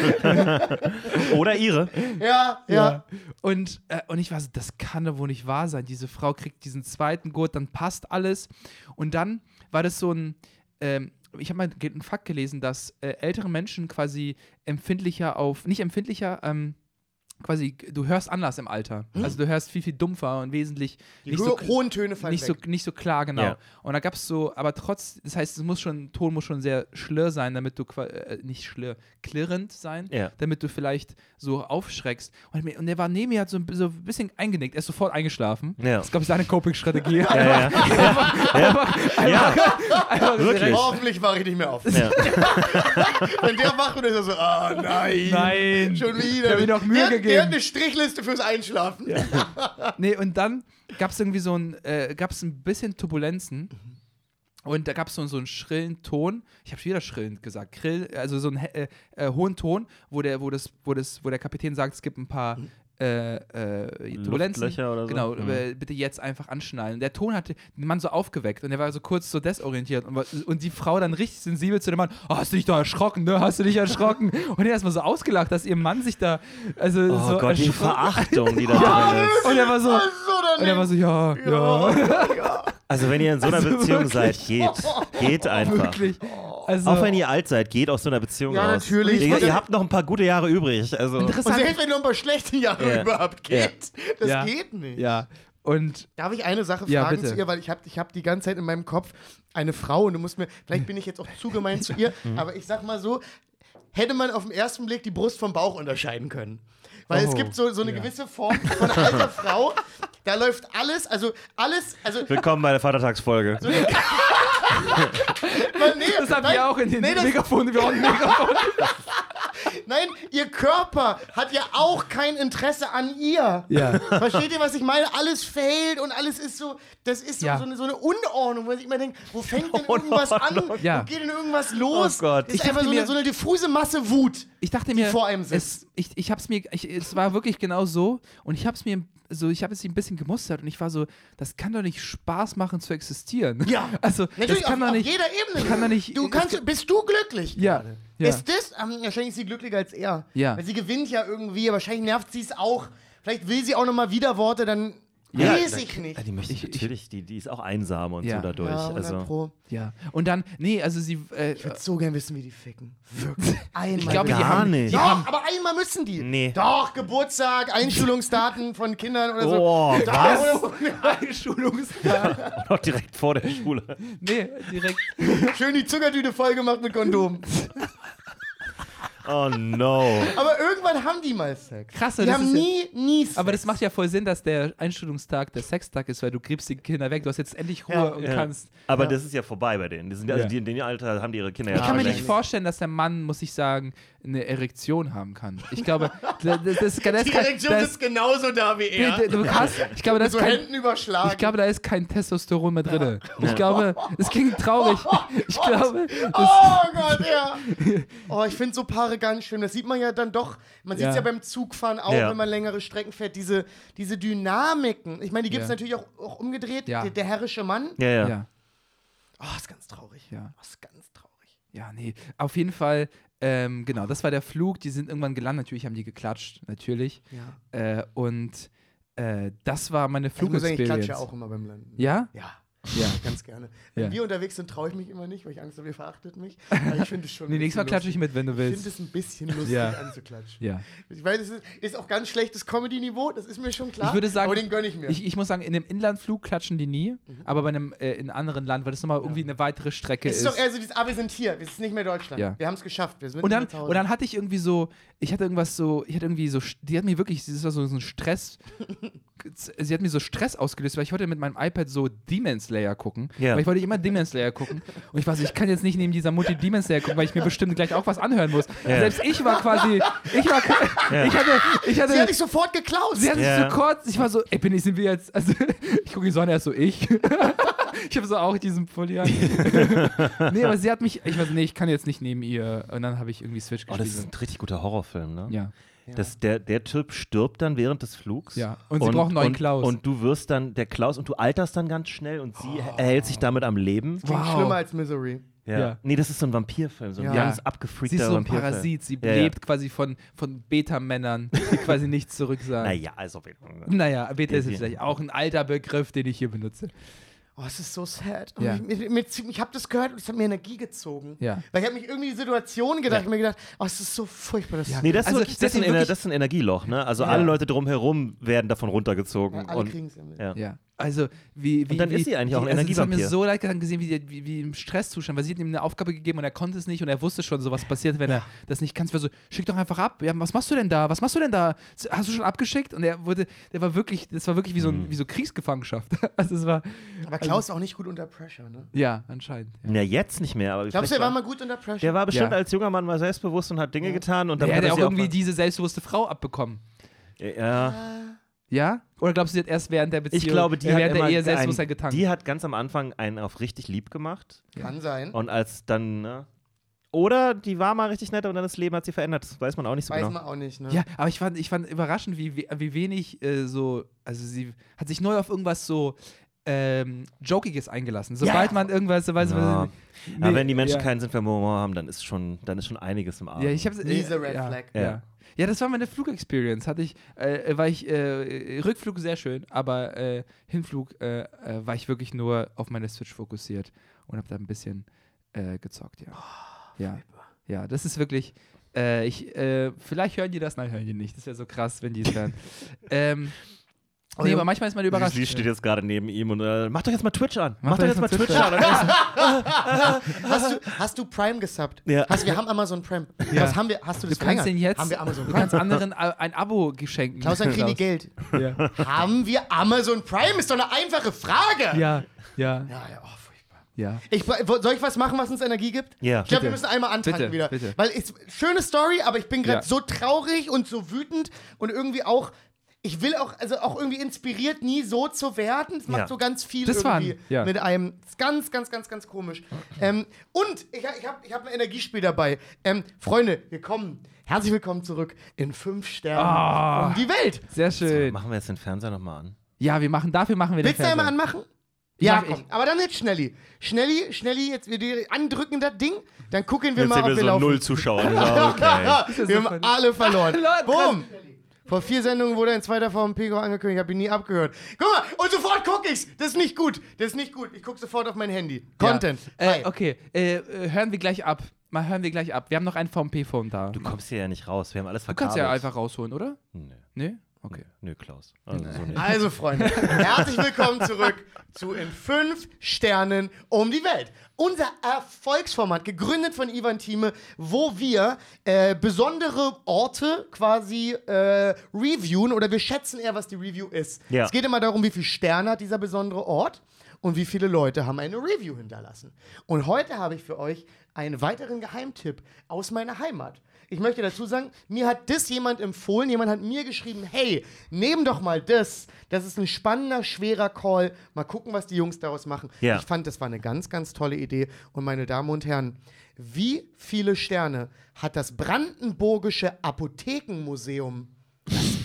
Oder ihre. Ja, ja. Ja. Und, äh, und ich war so, das kann doch wohl nicht wahr sein. Diese Frau kriegt diesen zweiten Gurt, dann passt alles. Und dann war das so ein, ähm, ich habe mal einen Fakt gelesen, dass äh, ältere Menschen quasi empfindlicher auf, nicht empfindlicher, ähm, quasi, du hörst anders im Alter. Also du hörst viel, viel dumpfer und wesentlich Die nicht so, hohen Töne fallen nicht so, weg. nicht so klar, genau. Ja. Und da gab es so, aber trotz, das heißt, es muss schon, Ton muss schon sehr schlirr sein, damit du, qua- äh, nicht schlirr, klirrend sein, Ja. damit du vielleicht so aufschreckst. Und, mir- und der war neben mir, hat so ein, so ein bisschen eingenickt, er ist sofort eingeschlafen. Ja. Das ist, glaube ich, seine Coping-Strategie. Ja, ja. ja. Einfach Wirklich. direkt- Hoffentlich wache ich nicht mehr auf. ja. Wenn der wach und ist er so, ah nein. Nein. Schon wieder. Ich hab ihm doch Mühe der, gegeben. Der hat eine Strichliste fürs Einschlafen. Nee, und dann gab es irgendwie so ein, äh, gab es ein bisschen Turbulenzen. Und da gab es so, so einen schrillen Ton. Ich habe wieder schrillend gesagt. Grill, also so einen äh, äh, hohen Ton, wo der, wo das, wo das, wo der Kapitän sagt, es gibt ein paar äh, äh, Turbulenzen. Luftlöcher oder so? Genau, Mhm. äh, bitte jetzt einfach anschnallen. Der Ton hatte den Mann so aufgeweckt und er war so kurz so desorientiert und, und die Frau dann richtig sensibel zu dem Mann, oh, hast du dich da erschrocken, ne? Hast du dich erschrocken? Und er erstmal so ausgelacht, dass ihr Mann sich da also Oh so Gott, die Verachtung, die da drin ist. Und er war so, und er war so, ja, ja, Also wenn ihr in so einer Also Beziehung wirklich. seid, geht. Geht einfach. wirklich. Also, Auch wenn ihr alt seid, geht aus so einer Beziehung Ja, raus. natürlich. Ihr, ihr habt noch ein paar gute Jahre übrig. Also Und interessant. selbst wenn nur ein paar schlechte Jahre Ja. überhaupt geht. Das Ja. geht nicht. Ja, und Darf ich eine Sache Ja, fragen bitte. zu ihr, weil ich habe ich hab die ganze Zeit in meinem Kopf eine Frau und du musst mir, vielleicht bin ich jetzt auch zu gemein zu ihr, Mhm. aber ich sag mal so, hätte man auf den ersten Blick die Brust vom Bauch unterscheiden können. Weil es Oh, gibt so, so eine gewisse Form von alter Frau, da läuft alles, also alles, also willkommen bei der Vatertagsfolge. nee, das habt nein, ihr auch in den nee, Megafonen, wir brauchen Megafon. Nein, ihr Körper hat ja auch kein Interesse an ihr. Ja. Versteht ihr, was ich meine? Alles fehlt und alles ist so, das ist so, Ja. so, eine, so eine Unordnung, wo ich immer denke, wo fängt denn irgendwas an? Ja. Wo geht denn irgendwas los? Oh Gott. Das ist Ich einfach dachte so eine, mir- so eine diffuse Masse Wut. Ich dachte die mir, vor einem es, sitzt. ich, ich hab's mir, ich, es war wirklich genau so und ich hab's mir so, ich habe es ein bisschen gemustert und ich war so, das kann doch nicht Spaß machen zu existieren. Ja. Also, Natürlich das kann auf, doch nicht. auf jeder Ebene. kann nicht- du kannst, bist du glücklich? Ja, gerade? ja. Ist das, ähm, wahrscheinlich ist sie glücklicher als er. Ja. Weil sie gewinnt ja irgendwie, wahrscheinlich nervt sie es auch. Vielleicht will sie auch nochmal Widerworte, dann Ja, weiß da- ich nicht. Ja, die möchte ich, Ich- ich- natürlich, die, die ist auch einsam und Ja. so dadurch. Ja, 100 also. Pro. Ja. Und dann, nee, also sie, äh, Ich würde so gern wissen, wie die ficken. Wirklich. Einmal. ich glaube, die Gar haben, nicht. Die Doch, haben, aber einmal müssen die. Nee. Doch, Geburtstag, Einschulungsdaten von Kindern oder so. Oh, was? Einschulungstag. Und auch direkt vor der Schule. nee, direkt. Schön die Zuckertüte voll gemacht mit Kondom. Oh no. Aber irgendwann haben die mal Sex. Krass, Die das haben ist ja- nie, nie Sex. Aber das macht ja voll Sinn, dass der Einschulungstag der Sextag ist, weil du gräbst die Kinder weg. Du hast jetzt endlich Ruhe Ja. und Ja. kannst. Aber Ja. das ist ja vorbei bei denen. Die sind, also Ja. die, in dem Alter haben die ihre Kinder ja Ich kann mir nicht vorstellen, dass der Mann, muss ich sagen, eine Erektion haben kann. Ich glaube, das, das, das, das die Erektion da ist genauso da wie er. Du hast, ich glaube, da Mit ist so kein, Händen überschlagen. ich glaube, da ist kein Testosteron mehr drin. Ich glaube, es klingt traurig. Ich glaube, das, Oh Gott, ja. Oh, ich finde so Paare ganz schön. Das sieht man ja dann doch. Man sieht es Ja. ja beim Zugfahren auch, Ja. wenn man längere Strecken fährt. Diese, diese Dynamiken. Ich meine, die gibt es Ja. natürlich auch, auch umgedreht. Ja. Der, der herrische Mann. Ja, ja. ja, Oh, ist ganz traurig. Ja. Oh, ist ganz traurig. ja, nee. Auf jeden Fall, ähm, genau, das war der Flug. Die sind irgendwann gelandet. Natürlich haben die geklatscht, natürlich. Ja. Äh, und äh, das war meine Ich muss sagen, ich Flugexperience. klatsche ja auch immer beim Landen. Ja? Ja. Ja. Ganz gerne. Wenn Ja. wir unterwegs sind, traue ich mich immer nicht, weil ich Angst habe, ihr verachtet mich. Aber ich finde es schon. Nee, nächstes Mal klatsche ich mit, wenn du Ich finde willst. es ein bisschen lustig Ja. anzuklatschen. Ja. Ich weiß, es ist, ist auch ganz schlechtes Comedy-Niveau, das ist mir schon klar. Ich würde sagen, aber den gönne ich mir. Ich, ich muss sagen, in einem Inlandflug klatschen die nie, Mhm. aber bei einem äh, in einem anderen Land, weil das nochmal irgendwie eine weitere Strecke es ist. ist doch eher so dieses, ah, wir sind hier, wir sind nicht mehr Deutschland. Ja. Wir haben es geschafft, wir sind und dann, und dann hatte ich irgendwie so, ich hatte irgendwas so, ich hatte irgendwie so, die hat mir wirklich, das war so, so ein Stress, sie hat mir so Stress ausgelöst, weil ich wollte mit meinem iPad so Demon Slayer gucken, Ja. weil ich wollte immer Demon Slayer gucken und ich war so, ich kann jetzt nicht neben dieser Mutti Demon Slayer gucken, weil ich mir bestimmt gleich auch was anhören muss. Ja. Selbst ich war quasi, ich war, ich hatte, ich hatte, Sie hat dich sofort geklaut. Sie hat sich Ja. so kurz, ich war so, ey, bin ich, sind wir jetzt, also, ich gucke die Sonne erst so, ich. Ich habe so auch diesen Pulli an. nee, aber sie hat mich, ich so, nee, ich kann jetzt nicht neben ihr. Und dann habe ich irgendwie Switch Oh, gespielt. das ist ein richtig guter Horrorfilm, ne? ja. Das, der, der Typ stirbt dann während des Flugs. Ja. Und sie brauchen einen neuen und, Klaus. Und du wirst dann der Klaus und du alterst dann ganz schnell und sie erhält sich damit am Leben. Klingt Wow. schlimmer als Misery. Ja. Ja. Nee, das ist so ein Vampirfilm, so ein Ja. ganz Sie abgefreakter ist so ein Vampirfilm. Parasit, sie Ja, ja. lebt quasi von, von Beta-Männern, die quasi nichts zurück sagen. Naja, also. Naja, Beta ist Ja, jetzt ja. vielleicht auch ein alter Begriff, den ich hier benutze. Oh, es ist so sad. Und Ja. ich mit, ich habe das gehört und es hat mir Energie gezogen. Ja. Weil ich habe mich irgendwie die Situation gedacht und mir gedacht, oh, es ist so furchtbar. Das Ja. Nee, das, Also, ist wirklich, sie das, ist ein, das ist ein Energieloch, ne? Also Ja. alle Leute drumherum werden davon runtergezogen. alle kriegen es ja ja. Ja, also wie, wie Und dann wie, ist sie eigentlich auch ein also Es hat mir Energievampir. so leid getan gesehen, wie, wie, wie im Stresszustand, weil sie hat ihm eine Aufgabe gegeben und er konnte es nicht und er wusste schon, so was passiert, wenn er das nicht kann. Es war so, schick doch einfach ab. Ja, was machst du denn da? Was machst du denn da? Hast du schon abgeschickt? Und er wurde, der war wirklich, das war wirklich wie so, Mhm. ein, wie so Kriegsgefangenschaft. Also es war, Aber Klaus ist auch nicht gut unter Pressure, ne? ja, anscheinend. Ja. Ja, jetzt nicht mehr. Aber Glaubst du, er war mal gut unter Pressure? der war bestimmt Ja. als junger Mann mal selbstbewusst und hat Dinge getan und dann Der hat er ja auch irgendwie diese selbstbewusste Frau abbekommen. Ja, Ja? Oder glaubst du, sie hat erst während der Beziehung, ich glaube, die äh, hat während immer der Ehe Selbstbewusstsein ein, getankt? Die hat ganz am Anfang einen auf richtig lieb gemacht Kann sein. und als dann, ne? oder die war mal richtig nett und dann das Leben hat sie verändert. Das weiß man auch nicht so Weiß genau. man auch nicht, ne? Ja, aber ich fand, ich fand überraschend, wie, wie, wie wenig äh, so, also sie hat sich neu auf irgendwas so ähm, Jokiges eingelassen. Sobald Ja. man irgendwas, so weiß Ja. man. Aber wenn die Menschen ja. keinen Sinn für Humor haben, dann ist schon, dann ist schon einiges im Argen. Ja, ich hab's. Miese Red ja, Flag. Ja. Ja. das war meine Flugexperience. Hatte ich, äh, war ich, äh, Rückflug sehr schön, aber äh, Hinflug äh, äh, war ich wirklich nur auf meine Switch fokussiert und habe da ein bisschen äh, gezockt, ja. ja. Ja, das ist wirklich. Äh, ich, äh, vielleicht hören die das, nein, hören die nicht. Das wäre so krass, wenn die es hören. ähm, nee, aber manchmal ist man überrascht. Sie steht jetzt gerade neben ihm und äh, mach doch jetzt mal Twitch an. Mach, Mach doch jetzt mal Twitch an. Hast du, hast du Prime gesubbt? Ja. Hast, wir haben Amazon Prime. Ja. Was haben wir? Hast du Du das kannst verlängert? den jetzt, Haben wir Amazon du Prime? kannst anderen ein Abo geschenken. Klaus, dann kriegen die Geld. Ja. Haben wir Amazon Prime? Ist doch eine einfache Frage. ja, ja, Ja, ja, oh, furchtbar. ja. Ich, soll ich was machen, was uns Energie gibt? Ja. Ich glaube, wir müssen einmal antanken Bitte, wieder. bitte. Weil es schöne Story, aber ich bin gerade Ja. so traurig und so wütend und irgendwie auch. Ich will auch, also auch irgendwie inspiriert, nie so zu werden. Es macht Ja. so ganz viel Das war irgendwie ein- ja. mit einem. Ist ganz, ganz, ganz, ganz komisch. Ähm, und ich, ich habe ich hab ein Energiespiel dabei. Ähm, Freunde, wir kommen. Herzlich willkommen zurück in fünf Sternen Ah. um die Welt. Sehr schön. Machen wir jetzt den Fernseher nochmal an. Ja, wir machen, dafür machen wir den Willst du einmal Fernseher. anmachen? Ja, komm. ich. Aber dann jetzt Schnelli. Schnelli, Schnelli, jetzt wir andrücken das Ding. Dann gucken wir Jetzt mal, ob wir wir so laufen. null Zuschauer. Ja, okay. wir so haben alle verloren. Boom. Vor vier Sendungen wurde ein zweiter VMP angekündigt, ich habe ihn nie abgehört. Guck mal, und sofort guck ich's. Das ist nicht gut. Das ist nicht gut. Ich guck sofort auf mein Handy. Content. Ja. Äh, okay, äh, äh, hören wir gleich ab. Mal hören wir gleich ab. Wir haben noch ein VMP-Phone da. Du kommst hier ja nicht raus. Wir haben alles Du verkabelt. kannst ja einfach rausholen, oder? Nee, Nee? Okay. nö, Klaus. Also so nicht. Also, Freunde, herzlich willkommen zurück zu In fünf Sternen um die Welt. Unser Erfolgsformat, gegründet von Ivan Thieme, wo wir äh, besondere Orte quasi äh, reviewen oder wir schätzen eher, was die Review ist. Ja. Es geht immer darum, wie viele Sterne hat dieser besondere Ort und wie viele Leute haben eine Review hinterlassen. Und heute habe ich für euch einen weiteren Geheimtipp aus meiner Heimat. Ich möchte dazu sagen, mir hat das jemand empfohlen, jemand hat mir geschrieben, hey, nehm doch mal das. Das ist ein spannender, schwerer Call. Mal gucken, was die Jungs daraus machen. Ja. Ich fand, das war eine ganz, ganz tolle Idee. Und meine Damen und Herren, wie viele Sterne hat das Brandenburgische Apothekenmuseum?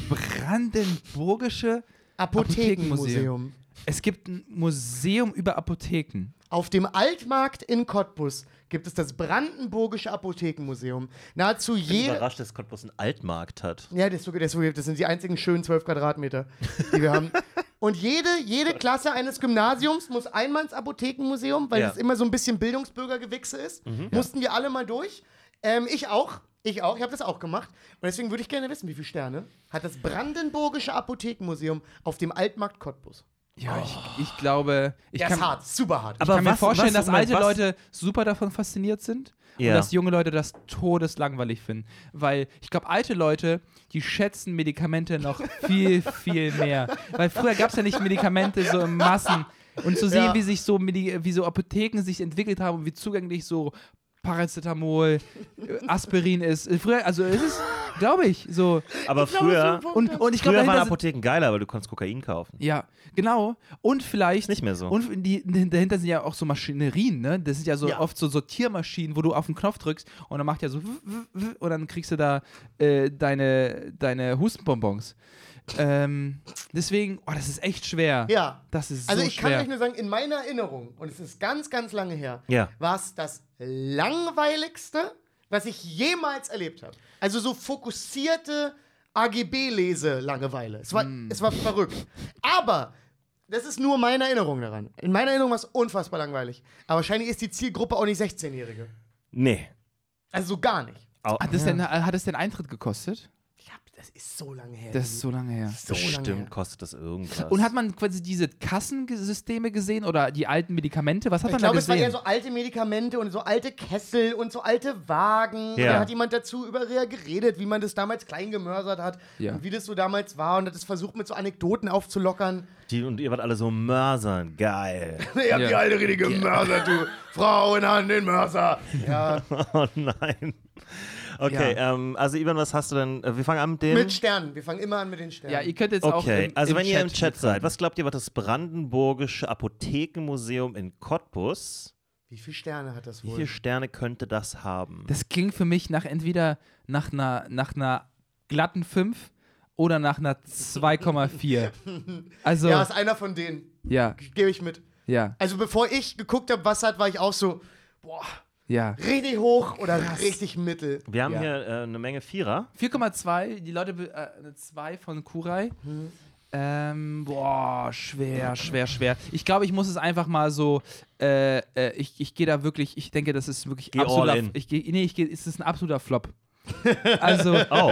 Brandenburgische Apothekenmuseum. Es gibt ein Museum über Apotheken. Auf dem Altmarkt in Cottbus gibt es das Brandenburgische Apothekenmuseum. Nahezu Ich bin jede. überrascht, dass Cottbus einen Altmarkt hat. Ja, das, das, sind die einzigen schönen 12 Quadratmeter, die wir haben. Und jede, jede Klasse eines Gymnasiums muss einmal ins Apothekenmuseum, weil Ja. das immer so ein bisschen Bildungsbürgergewichse ist. Mussten wir alle mal durch. Ähm, ich auch. Ich auch. Ich habe das auch gemacht. Und deswegen würde ich gerne wissen, wie viele Sterne hat das Brandenburgische Apothekenmuseum auf dem Altmarkt Cottbus? Ja, ich, ich glaube, ich Der kann, ist hart, super hart. Aber ich kann mir was- vorstellen, was- dass alte was- Leute super davon fasziniert sind Ja. und dass junge Leute das todeslangweilig finden. Weil ich glaube, alte Leute, die schätzen Medikamente noch viel, viel mehr. Weil früher gab es ja nicht Medikamente so in Massen. Und zu sehen, Ja. wie sich so, wie so Apotheken sich entwickelt haben und wie zugänglich so Paracetamol, äh, Aspirin ist. Äh, Früher, also es ist, glaube ich, so. Aber früher, Und, und ich glaube, früher waren Apotheken geiler, weil du konntest Kokain kaufen. Ja, genau. Und vielleicht. Nicht mehr so. Und die, dahinter sind ja auch so Maschinerien, ne? Das sind ja so Ja. oft so Sortiermaschinen, wo du auf den Knopf drückst und dann macht ja so und dann kriegst du da äh, deine, deine Hustenbonbons. Ähm, deswegen, oh, das ist echt schwer. Ja. Das ist Also so ich kann schwer. euch nur sagen, in meiner Erinnerung, und es ist ganz, ganz lange her, Ja. war es das langweiligste, was ich jemals erlebt habe. Also so fokussierte AGB-Lese-Langeweile. Es war, Hm. es war verrückt. Aber das ist nur meine Erinnerung daran. In meiner Erinnerung war es unfassbar langweilig. Aber wahrscheinlich ist die Zielgruppe auch nicht 16-Jährige. Nee. Also so gar nicht. Hat, das denn, hat es denn Eintritt gekostet? Ich das ist so lange her. Das ist so lange her. so lange her. Bestimmt kostet das irgendwas. Und hat man quasi diese Kassensysteme gesehen oder die alten Medikamente? Was hat Ich man glaube, da es waren gesehen? eher so alte Medikamente und so alte Kessel und so alte Wagen. Und Ja. da hat jemand dazu über geredet, wie man das damals klein gemörsert hat Ja. und wie das so damals war und hat es versucht mit so Anekdoten aufzulockern. Die, und ihr wart alle so Mörsern. Geil. Ihr habt Ja. die alte richtige Mörser, du. Frauen an den Mörser. Ja, Oh nein. Okay, ähm, also Ivan, was hast du denn? äh, Wir fangen an mit dem. mit Sternen. Wir fangen immer an mit den Sternen. ja, ihr könnt jetzt auch Okay, also im wenn ihr im Chat Chat seid, was glaubt ihr, was das Brandenburgische Apothekenmuseum in Cottbus, Wie viele Sterne hat das Wie wohl? viele Sterne könnte das haben? Das klingt für mich nach entweder nach einer, nach einer glatten 5 oder nach einer 2,4. Also, ja, ist einer von denen. ja, Gebe ich mit. ja, Also bevor ich geguckt habe, was hat, war ich auch so, boah, ja. richtig hoch oder richtig mittel. Wir haben Ja. hier äh, eine Menge Vierer. 4,2, die Leute, äh, eine 2 von Kurai. Ähm, boah, schwer, schwer, schwer. Ich glaube, ich muss es einfach mal so, äh, äh, ich, ich gehe da wirklich, ich denke, das ist wirklich Geh all absoluter, in. ich gehe, nee, ich gehe, es ist ein absoluter Flop. Also, Oh,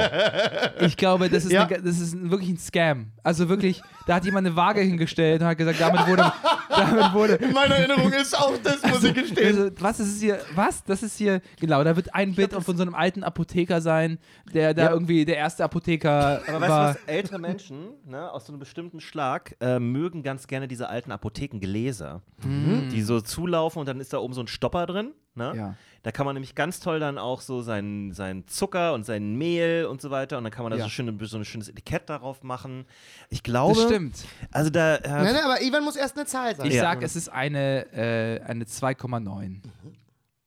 ich glaube, das ist, Ja. eine, das ist wirklich ein Scam. Also wirklich, da hat jemand eine Waage hingestellt und hat gesagt, damit wurde, damit wurde, In meiner Erinnerung ist auch das, muss ich gestehen. also, was ist es hier? Was? Das ist hier, genau, da wird ein Bild von so einem alten Apotheker sein, der da Ja. irgendwie der erste Apotheker aber weißt war. du was? Ältere Menschen ne, aus so einem bestimmten Schlag äh, mögen ganz gerne diese alten Apothekengläser, die so zulaufen und dann ist da oben so ein Stopper drin. Ne? Ja. Da kann man nämlich ganz toll dann auch so seinen, seinen Zucker und sein Mehl und so weiter und dann kann man da Ja. so, schön, so ein schönes Etikett darauf machen. Ich glaube, Das stimmt. also da äh, Nein, nein, aber Ivan muss erst eine Zahl sagen. Ich Ja. sag, es ist eine, äh, eine 2,9.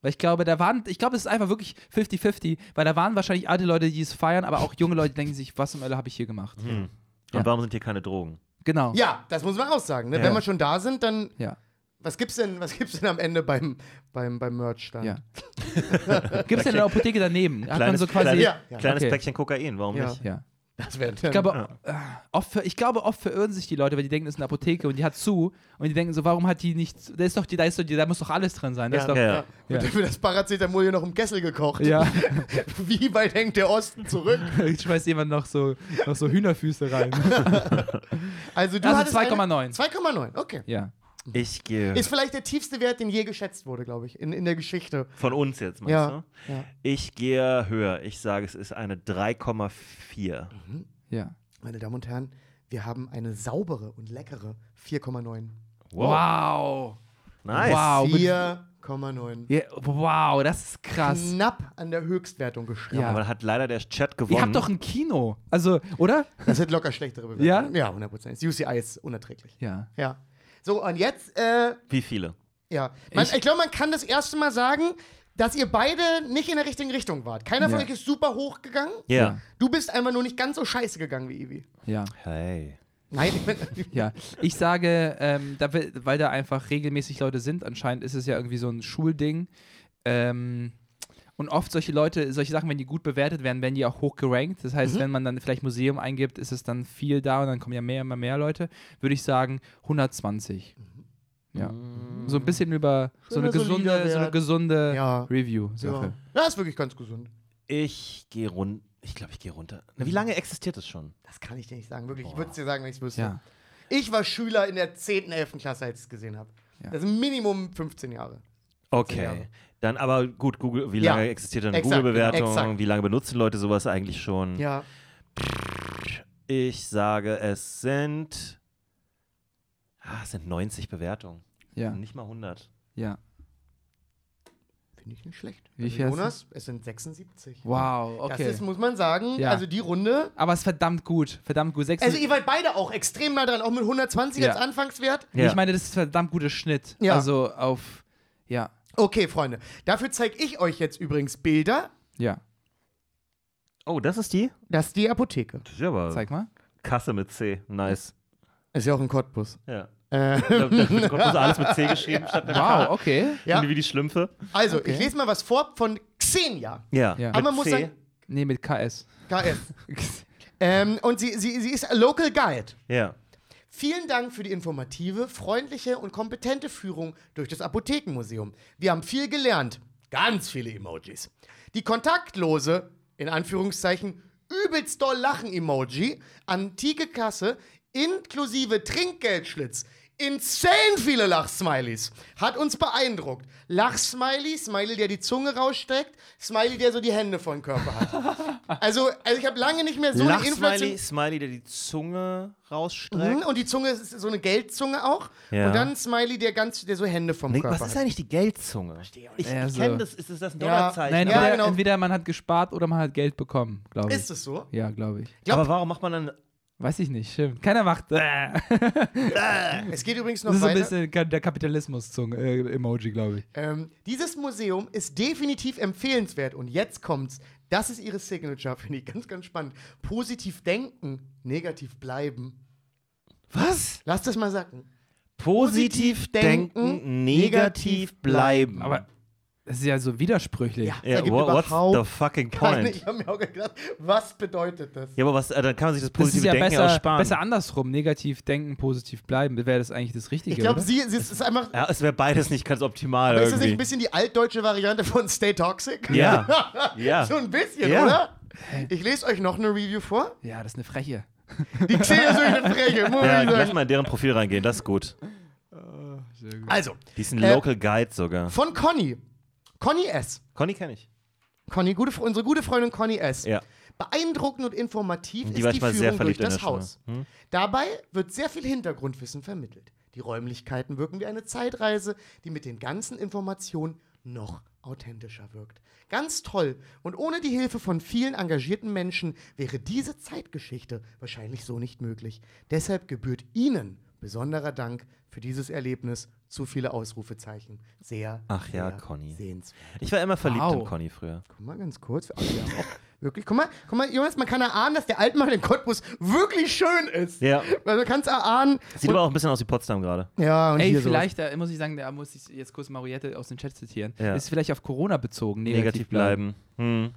Weil ich glaube, da waren, ich glaube, es ist einfach wirklich 50-50, weil da waren wahrscheinlich alte Leute, die es feiern, aber auch junge Leute, denken sich, was zum Hölle habe ich hier gemacht? und Ja. warum sind hier keine Drogen? Genau. Ja, das muss man auch sagen. Ne? Ja. Wenn wir schon da sind, dann Ja. Was gibt's denn, was gibt's denn am Ende beim, beim, beim Merch dann? ja. Gibt es denn eine Apotheke daneben? Hat man Kleines, so quasi. kleines, Ja, ja. kleines Okay. Päckchen Kokain, warum Ja. nicht? Ja. Das wäre Ich glaube, äh, oft, ich glaube, oft verirren sich die Leute, weil die denken, das ist eine Apotheke und die hat zu und die denken so, warum hat die nicht, da ist doch die, da ist doch die, da muss doch alles drin sein. Das Ja. ist doch, Ja, ja. dafür das Paracetamol hier noch im Kessel gekocht. ja. Wie weit hängt der Osten zurück? ich schmeiß jemand noch so, noch so Hühnerfüße rein. Also du Also hattest 2,9. eine- 2,9, okay. ja. Ich gehe Ist vielleicht der tiefste Wert, den je geschätzt wurde, glaube ich, in, in der Geschichte. von uns jetzt, meinst Ja. du? ja. Ich gehe höher. Ich sage, es ist eine 3,4. Ja. Meine Damen und Herren, wir haben eine saubere und leckere 4,9. Wow. Nice. Wow. mit- 4,9. Ja, wow, das ist krass. Knapp an der Höchstwertung geschrammt. Ja. Aber hat leider der Chat gewonnen. Ihr habt doch ein Kino. Also, oder? Das sind locker schlechtere Bewertungen. Ja? Ja, 100%. Das UCI ist unerträglich. Ja. Ja. So, und jetzt, äh, Wie viele? ja. Man, Ich- ich, glaube, man kann das erste Mal sagen, dass ihr beide nicht in der richtigen Richtung wart. Keiner von Ja. euch ist super hoch gegangen. Ja. Du bist einfach nur nicht ganz so scheiße gegangen wie Ivi. Ja. Hey. Nein, ich bin. Ja, ich sage, ähm, da, weil da einfach regelmäßig Leute sind, anscheinend ist es ja irgendwie so ein Schulding. Ähm, und oft solche Leute, solche Sachen, wenn die gut bewertet werden, werden die auch hoch gerankt. Das heißt, wenn man dann vielleicht Museum eingibt, ist es dann viel da und dann kommen ja mehr, immer mehr Leute. Würde ich sagen 120. Ja. So ein bisschen über so eine gesunde, so eine gesunde Ja. Review-Sache. Ja. ja, ist wirklich ganz gesund. Ich gehe runter. Ich glaube, ich gehe runter. Na, wie lange existiert es schon? Das kann ich dir nicht sagen, wirklich. Ich würde es dir sagen, wenn ich es wüsste. Ja. Ich war Schüler in der 10., 11. Klasse, als ich es gesehen habe. Ja. Das sind Minimum 15 Jahre. Okay. Jahre. Dann aber gut, Google, wie Ja. lange existiert eine Exakt, Google-Bewertung? Wie lange benutzen Leute sowas eigentlich schon? Ja. Ich sage, es sind. Ah, es sind 90 Bewertungen. Ja. Nicht mal 100. Ja. Finde ich nicht schlecht. Wie also viel hast du? Jonas, es sind 76. Wow, Das okay. ist, muss man sagen, Ja. also die Runde. Aber es ist verdammt gut. Verdammt gut. Sechs Also ihr wart beide auch extrem nah dran, auch mit 120 Ja. als Anfangswert. Nee, Ich meine, das ist verdammt guter Schnitt. Ja. Also auf. Ja. Okay, Freunde. Dafür zeige ich euch jetzt übrigens Bilder. Ja. Oh, das ist die? Das ist die Apotheke. Das ist ja aber Zeig mal. Kasse mit C. Nice. Ist ja auch ein Cottbus. Ja. Äh, Da, da kommt also alles mit C geschrieben statt mit Wow, K. okay. ja. Wie die Schlümpfe. Also, Okay. ich lese mal was vor von Xenia. Ja. Ja. Aber man muss C. sagen, Nee, mit KS. KS. ähm, und sie, sie, sie ist a Local Guide. Ja. Vielen Dank für die informative, freundliche und kompetente Führung durch das Apothekenmuseum. Wir haben viel gelernt. Ganz viele Emojis. Die kontaktlose, in Anführungszeichen, übelst doll Lachen-Emoji, antike Kasse, inklusive Trinkgeldschlitz, insane viele Lachsmileys, hat uns beeindruckt. Lachsmiley, Smiley, der die Zunge rausstreckt, Smiley, der so die Hände vor den Körper hat. Also, also ich habe lange nicht mehr so eine Inflation... Lachsmiley, Smiley, der die Zunge rausstreckt. Mhm, und die Zunge ist so eine Geldzunge auch. Ja. Und dann Smiley, der ganz, der so Hände vom Nee, Körper was ist hat. eigentlich die Geldzunge? Ich, ich Ja, so. kenne das. Ist das, das ein Ja. Dollarzeichen? Nein, Ja, entweder, genau. entweder man hat gespart oder man hat Geld bekommen, glaube ich. Ist es so? Ja, glaube ich. glaub- aber warum macht man dann Weiß ich nicht, stimmt. Keiner macht. Äh. Es geht übrigens noch Das ist so ein weiter. bisschen der Kapitalismus-Emoji, glaube ich. Ähm, dieses Museum ist definitiv empfehlenswert. Und jetzt kommt's. Das ist ihre Signature, finde ich ganz, ganz spannend. Positiv denken, negativ bleiben. Was? Lass das mal sacken. Positiv denken, negativ bleiben. Aber das ist ja so widersprüchlich. Ja, ja, ergibt what, what's the fucking keine- point? Ich habe mir auch gedacht, was bedeutet das? Ja, aber was, äh, dann kann man sich das Das ist positive ja Denken besser, aussparen. besser andersrum. Negativ denken, positiv bleiben. Wäre das eigentlich das Richtige? Ich glaube, sie, sie es ist einfach. ja, es wäre beides nicht ganz optimal Aber ist das nicht ein bisschen die altdeutsche Variante von Stay Toxic? ja, ja. So ein bisschen, Ja. oder? Ich lese euch noch eine Review vor. Ja, das ist eine Freche. Die Xenia ist wirklich eine Freche, muss ja, ich lass sagen. mal in deren Profil reingehen, das ist gut. Also, Die ist ein Äh, Local Guide sogar. von Conny. Conny S. Conny kenne ich. Conny, gute, unsere gute Freundin Conny S. Ja. Beeindruckend und informativ Die ist die Führung durch das. Haus. Hm? Dabei wird sehr viel Hintergrundwissen vermittelt. Die Räumlichkeiten wirken wie eine Zeitreise, die mit den ganzen Informationen noch authentischer wirkt. Ganz toll. Und ohne die Hilfe von vielen engagierten Menschen wäre diese Zeitgeschichte wahrscheinlich so nicht möglich. Deshalb gebührt Ihnen besonderer Dank für dieses Erlebnis. Zu viele Ausrufezeichen. Sehr, Ach ja, sehr Conny. sehenswert. Ich war immer verliebt Wow. in Conny früher. Guck mal ganz kurz. Wir haben auch wirklich, guck mal, guck mal, Jonas, man kann erahnen, dass der Altmann in Cottbus wirklich schön ist. Ja. Weil man kann es erahnen. Sieht aber auch ein bisschen aus wie Potsdam gerade. ja, und Ey, hier so. vielleicht, da muss ich sagen, da muss ich jetzt kurz Mariette aus dem Chat zitieren. Ja. Ist vielleicht auf Corona bezogen. Negativ, Negativ bleiben. Hm.